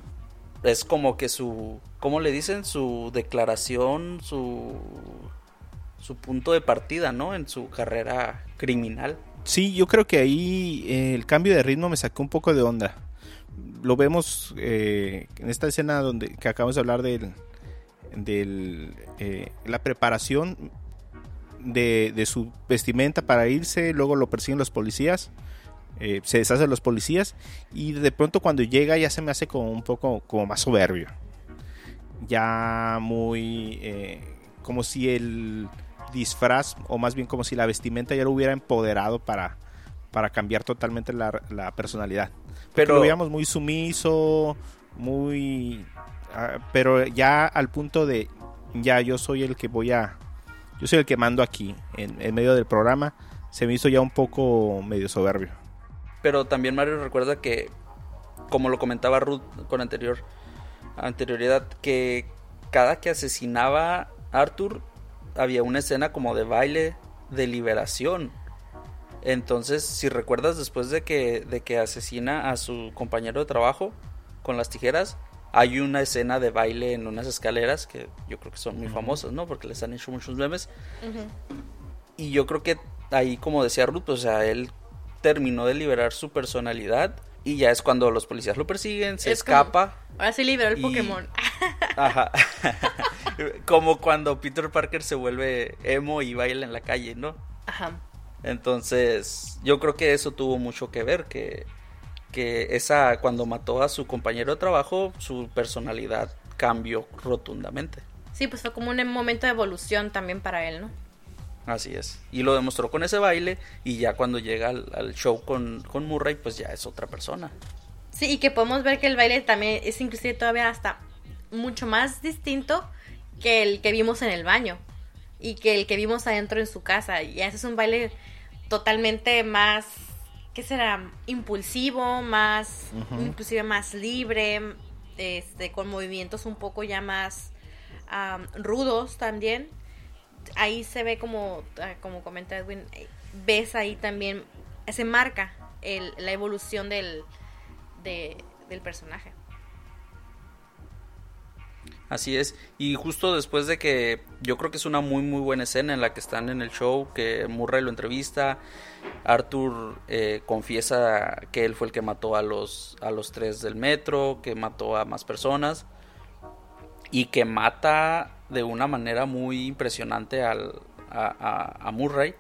es como que su, ¿cómo le dicen? Su declaración, su, su punto de partida, ¿no? En su carrera criminal. Sí, yo creo que ahí eh, el cambio de ritmo me sacó un poco de onda. Lo vemos eh, en esta escena donde que acabamos de hablar del, del eh, la preparación de, de su vestimenta para irse, luego lo persiguen los policías, eh, se deshacen los policías y de pronto cuando llega ya se me hace como un poco como más soberbio, ya muy eh, como si el disfraz o más bien como si la vestimenta ya lo hubiera empoderado para, para cambiar totalmente la, la personalidad. Pero Pero- lo veíamos muy sumiso, muy... ah, pero ya al punto de, ya yo soy el que voy a... Yo soy el que mando aquí, en, en medio del programa, se me hizo ya un poco medio soberbio. Pero también Mario recuerda que, como lo comentaba Ruth con anterior anterioridad, que cada que asesinaba a Arthur había una escena como de baile de liberación. Entonces, si recuerdas, después de que, de que asesina a su compañero de trabajo con las tijeras, hay una escena de baile en unas escaleras que yo creo que son muy famosas, ¿no? Porque les han hecho muchos memes. Ujú. Y yo creo que ahí, como decía Ruth, o sea, él terminó de liberar su personalidad y ya es cuando los policías lo persiguen, se Es como- escapa. Ahora sí liberó el Y- Pokémon. *laughs* Ajá. *laughs* como cuando Peter Parker se vuelve emo y baila en la calle, ¿no? Ajá. Entonces, yo creo que eso tuvo mucho que ver, que, que esa, cuando mató a su compañero de trabajo, su personalidad cambió rotundamente. Sí, pues fue como un momento de evolución también para él, ¿no? Así es. Y lo demostró con ese baile y ya cuando llega al, al show con, con Murray, pues ya es otra persona. Sí, y que podemos ver que el baile también es inclusive todavía hasta mucho más distinto que el que vimos en el baño y que el que vimos adentro en su casa. Y ese es un baile totalmente más, ¿qué será? Impulsivo, más, inclusive más libre, este, con movimientos un poco ya más rudos también. Ahí se ve como, ah, como comenta Edwin, eh, ves ahí también, se marca el- la evolución del, de- del personaje. Así es. Y justo después de que yo creo que es una muy muy buena escena en la que están en el show, que Murray lo entrevista, Arthur eh, confiesa que él fue el que mató a los, a los tres del metro, que mató a más personas y que mata de una manera muy impresionante al, a, a- a Murray.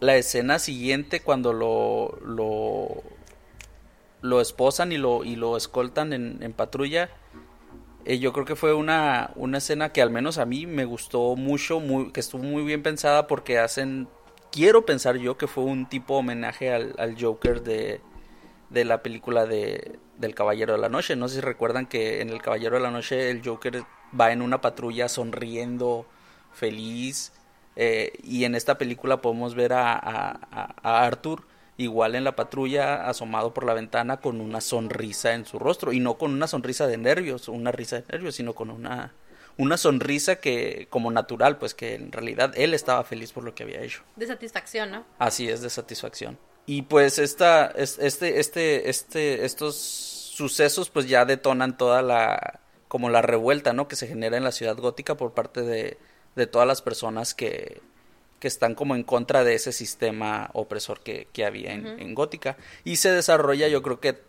La escena siguiente cuando lo, lo, lo esposan y lo, y lo escoltan en, en patrulla, eh, yo creo que fue una, una escena que al menos a mí me gustó mucho, muy, que estuvo muy bien pensada porque hacen, quiero pensar yo que fue un tipo homenaje al, al Joker de, de la película de, del Caballero de la Noche. No sé si recuerdan que en el Caballero de la Noche el Joker va en una patrulla sonriendo, feliz. eh, y en esta película podemos ver a, a- Arthur igual en la patrulla asomado por la ventana con una sonrisa en su rostro y no con una sonrisa de nervios, una risa de nervios, sino con una una sonrisa que como natural, pues que en realidad él estaba feliz por lo que había hecho. De satisfacción, ¿no? Así es, de satisfacción. Y pues esta, es- este, este, este, estos sucesos pues ya detonan toda la, como la revuelta, ¿no? Que se genera en la ciudad gótica por parte de, de todas las personas que, que están como en contra de ese sistema opresor que, que había en, en gótica. Y se desarrolla yo creo que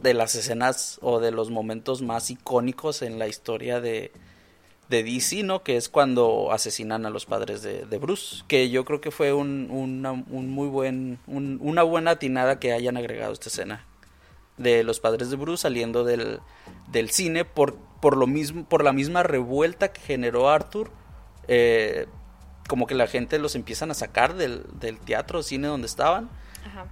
de las escenas o de los momentos más icónicos en la historia de, de DC, ¿no? Que es cuando asesinan a los padres de, de Bruce. Que yo creo que fue un, una, un muy buen, un- una buena atinada que hayan agregado esta escena de los padres de Bruce saliendo del, del cine por, por lo mismo, por la misma revuelta que generó Arthur. eh, como que la gente los empiezan a sacar del, del teatro, cine donde estaban. Ajá.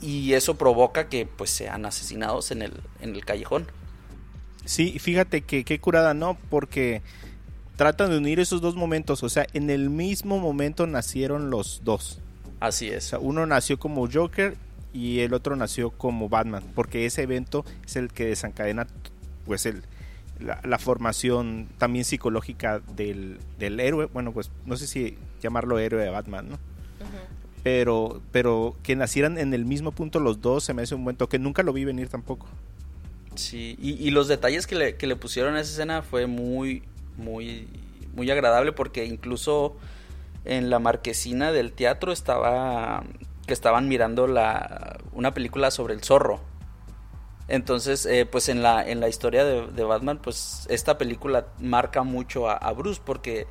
Y eso provoca que pues sean asesinados en el, en el callejón. Sí, fíjate que qué curada no, porque tratan de unir esos dos momentos, o sea, en el mismo momento nacieron los dos. Así O es. sea, uno nació como Joker y el otro nació como Batman, porque ese evento es el que desencadena pues el la, la formación también psicológica del, del héroe, bueno, pues no sé si llamarlo héroe de Batman, ¿no? Pero, pero que nacieran en el mismo punto los dos se me hace un buen toque. Nunca lo vi venir tampoco. Sí, y, y los detalles que le, que le pusieron a esa escena fue muy, muy, muy agradable porque incluso en la marquesina del teatro estaba que estaban mirando la una película sobre el zorro. Entonces, eh, pues en la, en la historia de, Batman, pues esta película marca mucho a, a Bruce porque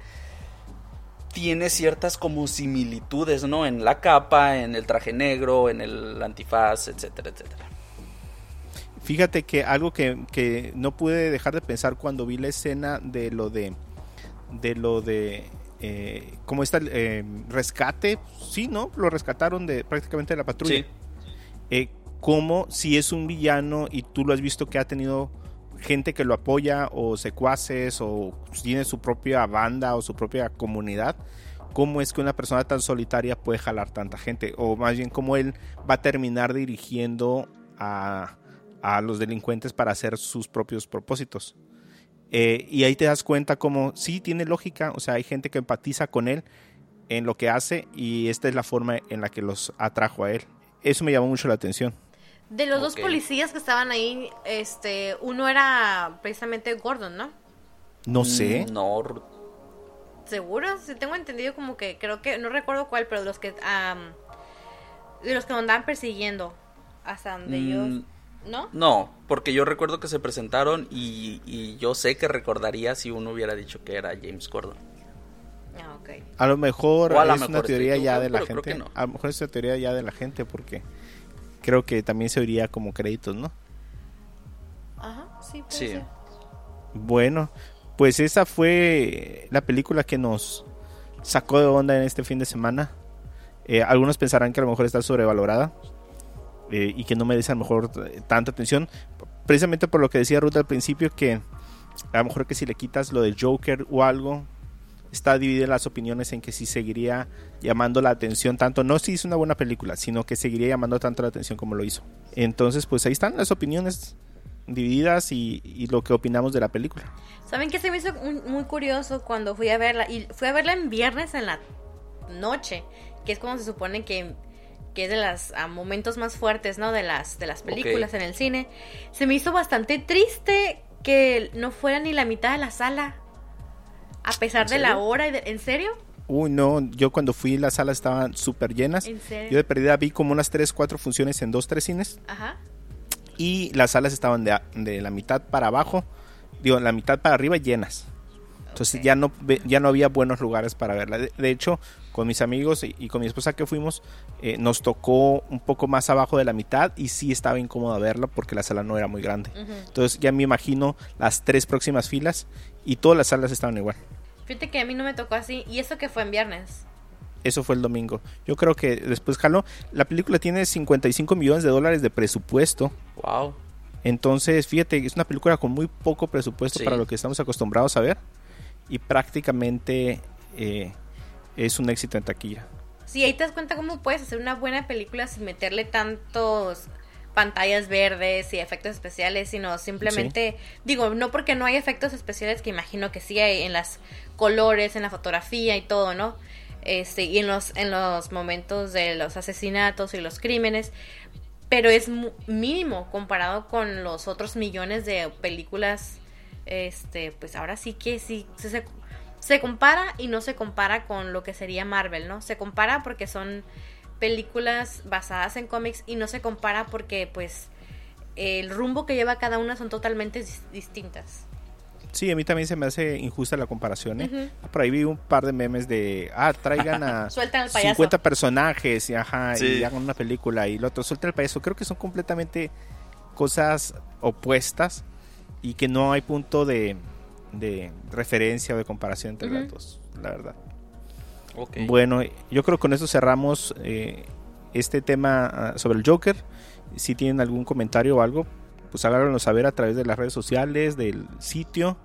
tiene ciertas como similitudes, ¿no? En la capa, en el traje negro, en el antifaz, etcétera, etcétera. Fíjate que algo que, que no pude dejar de pensar cuando vi la escena de lo de de lo de eh, como está el eh, rescate, sí, ¿no? Lo rescataron de prácticamente de la patrulla. Sí. Eh, como si es un villano y tú lo has visto que ha tenido gente que lo apoya o secuaces o tiene su propia banda o su propia comunidad. ¿Cómo es que una persona tan solitaria puede jalar tanta gente? O más bien, cómo él va a terminar dirigiendo a, a los delincuentes para hacer sus propios propósitos. Eh, y ahí te das cuenta como sí tiene lógica, o sea, hay gente que empatiza con él en lo que hace y esta es la forma en la que los atrajo a él. Eso me llamó mucho la atención. De los dos policías que estaban ahí, este, uno era precisamente Gordon, ¿no? No sé. Mm, No, ¿Seguro? Sí, tengo entendido como que, creo que, no recuerdo cuál, pero de los que, am, de los que andaban persiguiendo hasta donde Mm, ellos, ¿no? No, porque yo recuerdo que se presentaron y, y yo sé que recordaría si uno hubiera dicho que era James Gordon. Ah, ok. A lo mejor a lo es mejor una teoría ya de la gente. que no. A lo mejor es una teoría ya de la gente porque creo que también se oiría como créditos, ¿no? Ajá, sí, puede Sí. ser. Bueno, pues esa fue la película que nos sacó de onda en este fin de semana. Eh, algunos pensarán que a lo mejor está sobrevalorada eh, y que no merece a lo mejor eh, tanta atención. Precisamente por lo que decía Ruth al principio, que a lo mejor que si le quitas lo de Joker o algo, está dividida las opiniones en que si seguiría llamando la atención tanto, no si hizo una buena película, sino que seguiría llamando tanto la atención como lo hizo. Entonces, pues ahí están las opiniones divididas y, y lo que opinamos de la película. ¿Saben qué se me hizo muy curioso cuando fui a verla? Y fui a verla en viernes en la noche, que es cuando se supone que, que es de los momentos más fuertes, ¿no? De las, de las películas en el cine. Se me hizo bastante triste que no fuera ni la mitad de la sala. A pesar ¿En de la hora. y de- ¿En serio? Uy, no, yo cuando fui las salas estaban súper llenas. ¿En serio? Yo de perdida vi como unas 3, 4 funciones en 2, 3 cines Ajá. y las salas estaban de, de la mitad para abajo, digo, la mitad para arriba llenas. Entonces ya no ya no había buenos lugares para verla. De, de hecho, con mis amigos y, y con mi esposa que fuimos, eh, nos tocó un poco más abajo de la mitad y sí estaba incómoda verla porque la sala no era muy grande. Entonces ya me imagino las tres próximas filas y todas las salas estaban igual. Fíjate que a mí no me tocó así. Y eso que fue en viernes. Eso fue el domingo. Yo creo que después jaló. La película tiene 55 millones de dólares de presupuesto. Wow. Entonces, fíjate, es una película con muy poco presupuesto Sí. para lo que estamos acostumbrados a ver. Y prácticamente eh, es un éxito en taquilla. Sí, ahí te das cuenta cómo puedes hacer una buena película sin meterle tantos pantallas verdes y efectos especiales, sino simplemente, digo, no porque no hay efectos especiales, que imagino que sí hay en las colores, en la fotografía y todo, ¿no? Este, y en los, en los momentos de los asesinatos y los crímenes, pero es mínimo comparado con los otros millones de películas, este, pues ahora sí que sí, se, se- compara y no se compara con lo que sería Marvel, ¿no? Se compara porque son películas basadas en cómics y no se compara porque pues el rumbo que lleva cada una son totalmente dis- distintas. Sí, a mí también se me hace injusta la comparación. ¿eh? Ujú. Por ahí vi un par de memes de, ah, traigan a *laughs* Sueltan al payaso. 50 personajes y, ajá, y Sí. hagan una película y lo otro, suelta el payaso. Creo que son completamente cosas opuestas y que no hay punto de, de referencia o de comparación entre las Ujú. dos, la verdad. Bueno, yo creo que con eso cerramos eh, este tema ah, sobre el Joker. Si tienen algún comentario o algo, pues háganlo saber a través de las redes sociales, del sitio.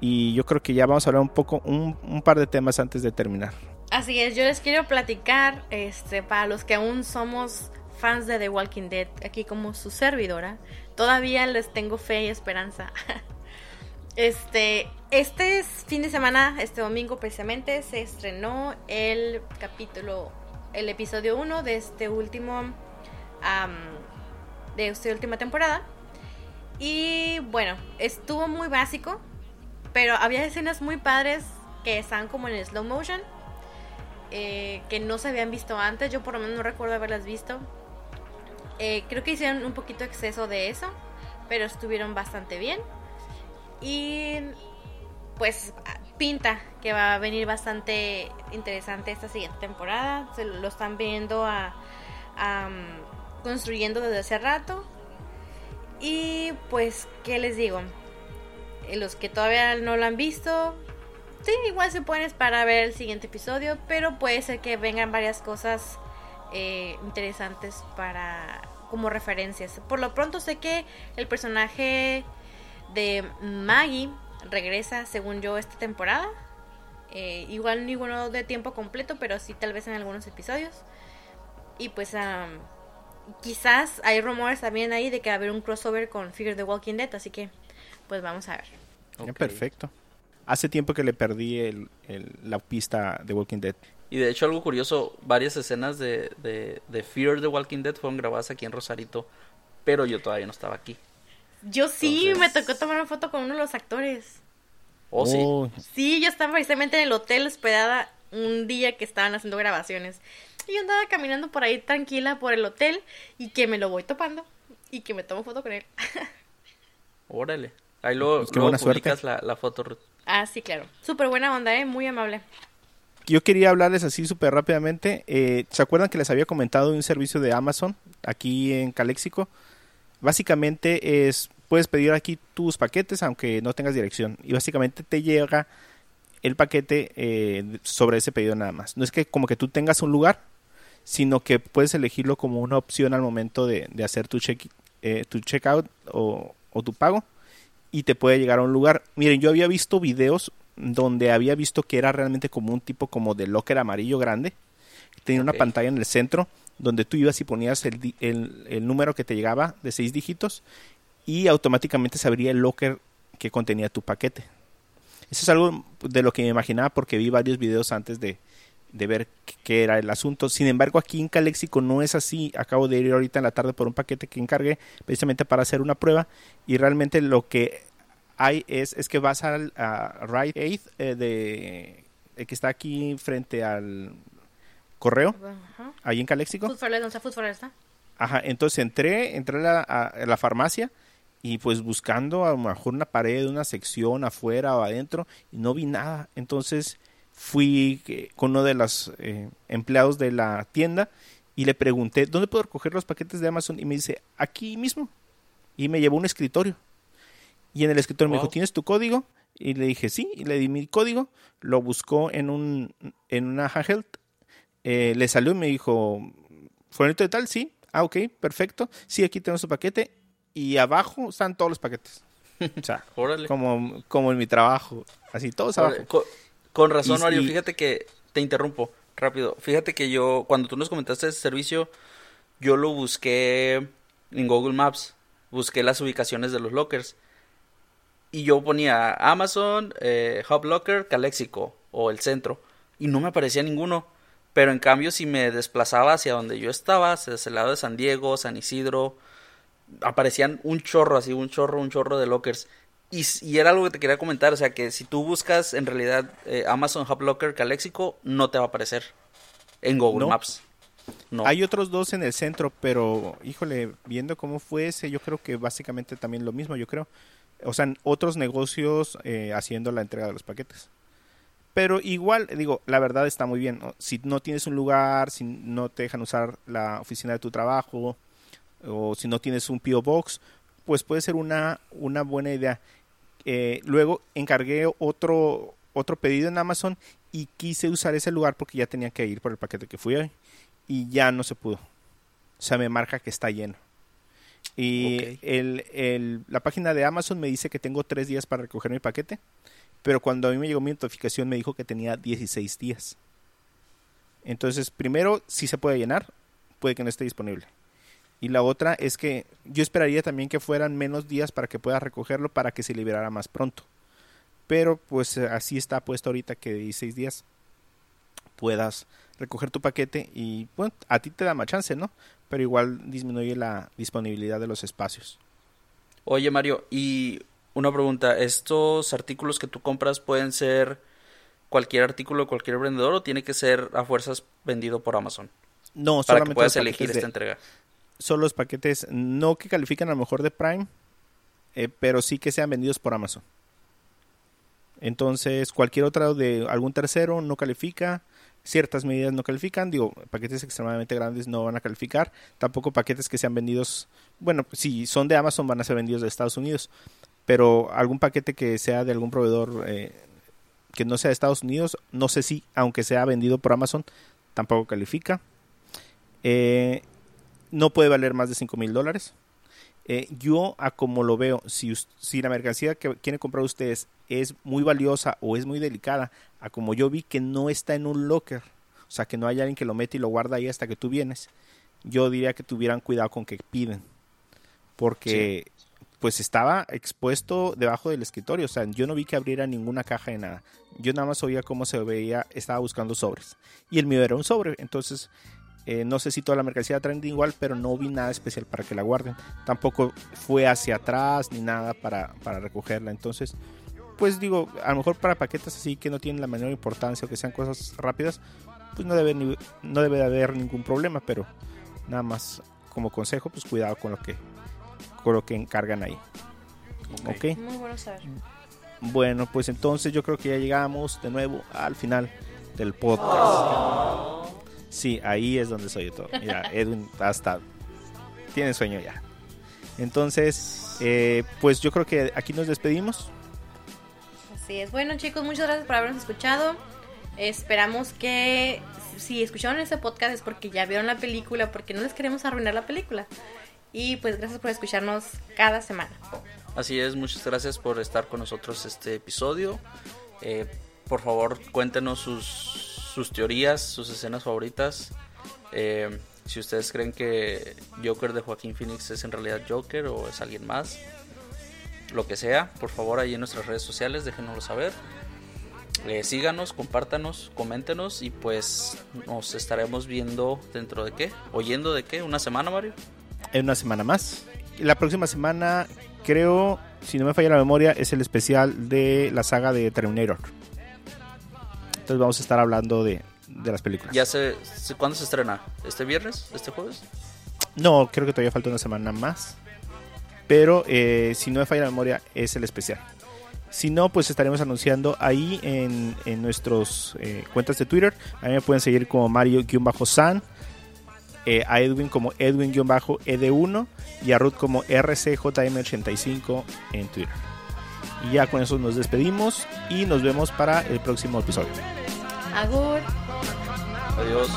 Y yo creo que ya vamos a hablar un poco, un, un par de temas antes de terminar. Así es, yo les quiero platicar, este, para los que aún somos fans de The Walking Dead, aquí como su servidora, todavía les tengo fe y esperanza. *laughs* Este, este es fin de semana, este domingo precisamente, se estrenó el capítulo, el episodio 1 de este último, am, de esta última temporada. Y bueno, estuvo muy básico, pero había escenas muy padres que están como en slow motion eh, que no se habían visto antes. Yo por lo menos no recuerdo haberlas visto. Eh, creo que hicieron un poquito exceso de eso, pero estuvieron bastante bien. Y pues pinta que va a venir bastante interesante esta siguiente temporada. Se lo están viendo a, um, construyendo desde hace rato. Y pues, ¿qué les digo? Eh, Los que todavía no lo han visto, Sí, igual se pueden esperar a ver el siguiente episodio, pero puede ser que vengan varias cosas eh, interesantes para como referencias. Por lo pronto sé que el personaje de Maggie regresa, según yo, esta temporada. Eh, igual ni bueno de tiempo completo, pero sí tal vez en algunos episodios. Y pues am, quizás hay rumores también ahí de que va a haber un crossover con Fear the Walking Dead, así que pues vamos a ver. Ya, Ok. perfecto. Hace tiempo que le perdí el- el- la pista de Walking Dead. Y de hecho algo curioso, varias escenas de, de, de Fear the Walking Dead fueron grabadas aquí en Rosarito, pero yo todavía no estaba aquí. Yo sí, Entonces- me tocó tomar una foto con uno de los actores. ¿Oh, sí? Oh, Sí, yo estaba precisamente en el hotel hospedada un día que estaban haciendo grabaciones. Y yo andaba caminando por ahí tranquila por el hotel y que me lo voy topando y que me tomo foto con él. *laughs* Órale. Ahí luego, Pues qué luego buena suerte. publicas la, la foto. Ruth. ah, sí, claro. Súper buena onda, ¿eh? Muy amable. Yo quería hablarles así súper rápidamente. Eh, ¿Se acuerdan que les había comentado de un servicio de Amazon aquí en Caléxico? Básicamente es, puedes pedir aquí tus paquetes aunque no tengas dirección. Y básicamente te llega el paquete eh, sobre ese pedido nada más. No es que como que tú tengas un lugar, sino que puedes elegirlo como una opción al momento de, de hacer tu, check, eh, tu checkout o, o tu pago y te puede llegar a un lugar. Miren, yo había visto videos donde había visto que era realmente como un tipo como de locker amarillo grande. Tenía una pantalla en el centro donde tú ibas y ponías el, el- el número que te llegaba de seis dígitos y automáticamente se abría el locker que contenía tu paquete. Eso es algo de lo que me imaginaba porque vi varios videos antes de, de ver qué- era el asunto. Sin embargo, aquí en Calexico no es así. Acabo de ir ahorita en la tarde por un paquete que encargué precisamente para hacer una prueba y realmente lo que hay es, es que vas al a Rite eh, de el que está aquí frente al correo, Ajá. ahí en Calexico. Food for Less, ¿dónde está Food for Less? Ajá, entonces entré, entré a la, a- a la farmacia y pues buscando a lo mejor una pared, una sección afuera o adentro y no vi nada. Entonces fui eh, con uno de los eh, empleados de la tienda y le pregunté, ¿dónde puedo recoger los paquetes de Amazon? Y me dice, aquí mismo. Y me llevó a un escritorio. Y en el escritorio me dijo. ¿tienes tu código? Y le dije, sí, y le di mi código. Lo buscó en, un, en una handheld. Eh, le salió y me dijo, ¿fulanito de tal? Sí. Ah, ok, perfecto. Sí, aquí tenemos su paquete. Y abajo están todos los paquetes. O sea, *laughs* Órale. como, como en mi trabajo. Así, todos abajo. Con, con razón, Y- Mario, y- fíjate que te interrumpo rápido. Fíjate que yo, cuando tú nos comentaste ese servicio, yo lo busqué en Google Maps. Busqué las ubicaciones de los lockers. Y yo ponía Amazon, eh, Hub Locker, Calexico o el centro. Y no me aparecía ninguno. Pero en cambio, si me desplazaba hacia donde yo estaba, hacia el lado de San Diego, San Isidro, aparecían un chorro, así, un chorro, un chorro de lockers. Y, y era algo que te quería comentar, o sea, que si tú buscas en realidad eh, Amazon Hub Locker Calexico, no te va a aparecer en Google No. Maps. No. Hay otros dos en el centro, pero híjole, viendo cómo fue ese, yo creo que básicamente también lo mismo, yo creo. O sea, otros negocios eh, haciendo la entrega de los paquetes. Pero igual, digo, la verdad está muy bien. ¿no? Si no tienes un lugar, si no te dejan usar la oficina de tu trabajo, o si no tienes un P.O. Box, pues puede ser una, una buena idea. Eh, luego encargué otro, otro pedido en Amazon y quise usar ese lugar porque ya tenía que ir por el paquete que fui hoy y ya no se pudo. O sea, me marca que está lleno. Y el, el- la página de Amazon me dice que tengo tres días para recoger mi paquete, pero cuando a mí me llegó mi notificación me dijo que tenía 16 días. Entonces, primero, si se puede llenar, puede que no esté disponible. Y la otra es que yo esperaría también que fueran menos días para que pueda recogerlo para que se liberara más pronto. Pero pues así está puesto ahorita que 16 días puedas recoger tu paquete y bueno, a ti te da más chance, ¿no? Pero igual disminuye la disponibilidad de los espacios. Oye, Mario, y una pregunta, ¿estos artículos que tú compras pueden ser cualquier artículo de cualquier vendedor o tiene que ser a fuerzas vendido por Amazon? No, Para que solamente puedas los elegir esta entrega. son los paquetes no que califican a lo mejor de Prime, eh, pero sí que sean vendidos por Amazon. Entonces, cualquier otro de algún tercero no califica, ciertas medidas no califican, digo, paquetes extremadamente grandes no van a calificar, tampoco paquetes que sean vendidos, bueno, si son de Amazon van a ser vendidos de Estados Unidos, pero algún paquete que sea de algún proveedor eh, que no sea de Estados Unidos, no sé si, aunque sea vendido por Amazon, tampoco califica. Eh, no puede valer más de 5 mil dólares. Eh, yo, a como lo veo, si, si la mercancía que quieren comprar ustedes es muy valiosa o es muy delicada, a como yo vi que no está en un locker, o sea, que no hay alguien que lo mete y lo guarda ahí hasta que tú vienes, yo diría que tuvieran cuidado con que piden. Porque, pues estaba expuesto debajo del escritorio, o sea, yo no vi que abriera ninguna caja de nada. Yo nada más oía cómo se veía, estaba buscando sobres. Y el mío era un sobre, entonces eh, no sé si toda la mercancía traen igual, pero no vi nada especial para que la guarden. Tampoco fue hacia atrás ni nada para, para recogerla. Entonces, pues digo, a lo mejor para paquetes así que no tienen la menor importancia o que sean cosas rápidas, pues no debe, no debe de haber ningún problema, pero nada más como consejo, pues cuidado con lo que, con lo que encargan ahí. Muy bueno saber. Bueno, pues entonces yo creo que ya llegamos de nuevo al final del podcast. Sí, ahí es donde soy yo todo. Mira, *laughs* Edwin hasta tiene sueño ya. Entonces, eh, pues yo creo que aquí nos despedimos. Así Así es. Bueno, chicos, muchas gracias por habernos escuchado. Esperamos que si escucharon este podcast es porque ya vieron la película, porque no les queremos arruinar la película. Y pues gracias por escucharnos cada semana. Así es, muchas gracias por estar con nosotros este episodio. Eh, por favor, cuéntenos sus, sus teorías, sus escenas favoritas. Eh, si ustedes creen que Joker de Joaquín Phoenix es en realidad Joker o es alguien más, lo que sea, por favor ahí en nuestras redes sociales déjenoslo saber. Eh, síganos, compártanos, coméntenos y pues nos estaremos viendo dentro de qué, oyendo de qué, una semana Mario. En una semana más. La próxima semana, creo, si no me falla la memoria, es el especial de la saga de Terminator. Entonces vamos a estar hablando de, de las películas. Ya se, ¿cuándo se estrena? ¿Este viernes? ¿Este jueves? No, creo que todavía falta una semana más. Pero eh, si no me falla la memoria, es el especial. Si no, pues estaremos anunciando ahí en, en nuestras cuentas de Twitter. A mí me pueden seguir como Mario-San. Eh, a Edwin como Edwin-ED1 y a Ruth como RCJM85 en Twitter. Y ya con eso nos despedimos y nos vemos para el próximo episodio. Agur. Adiós.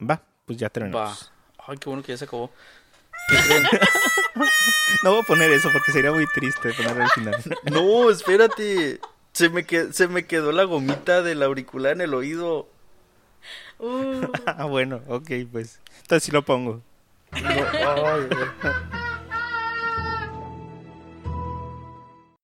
Va, pues ya Va. terminamos. Ay, qué bueno que ya se acabó. *laughs* ¿Qué creen? *laughs* No voy a poner eso porque sería muy triste ponerlo al final. *laughs* No, espérate. Se me, que- se me quedó la gomita del auricular en el oído. Uh. *laughs* Ah, bueno, ok, pues. Entonces sí lo pongo. No, ay, ay.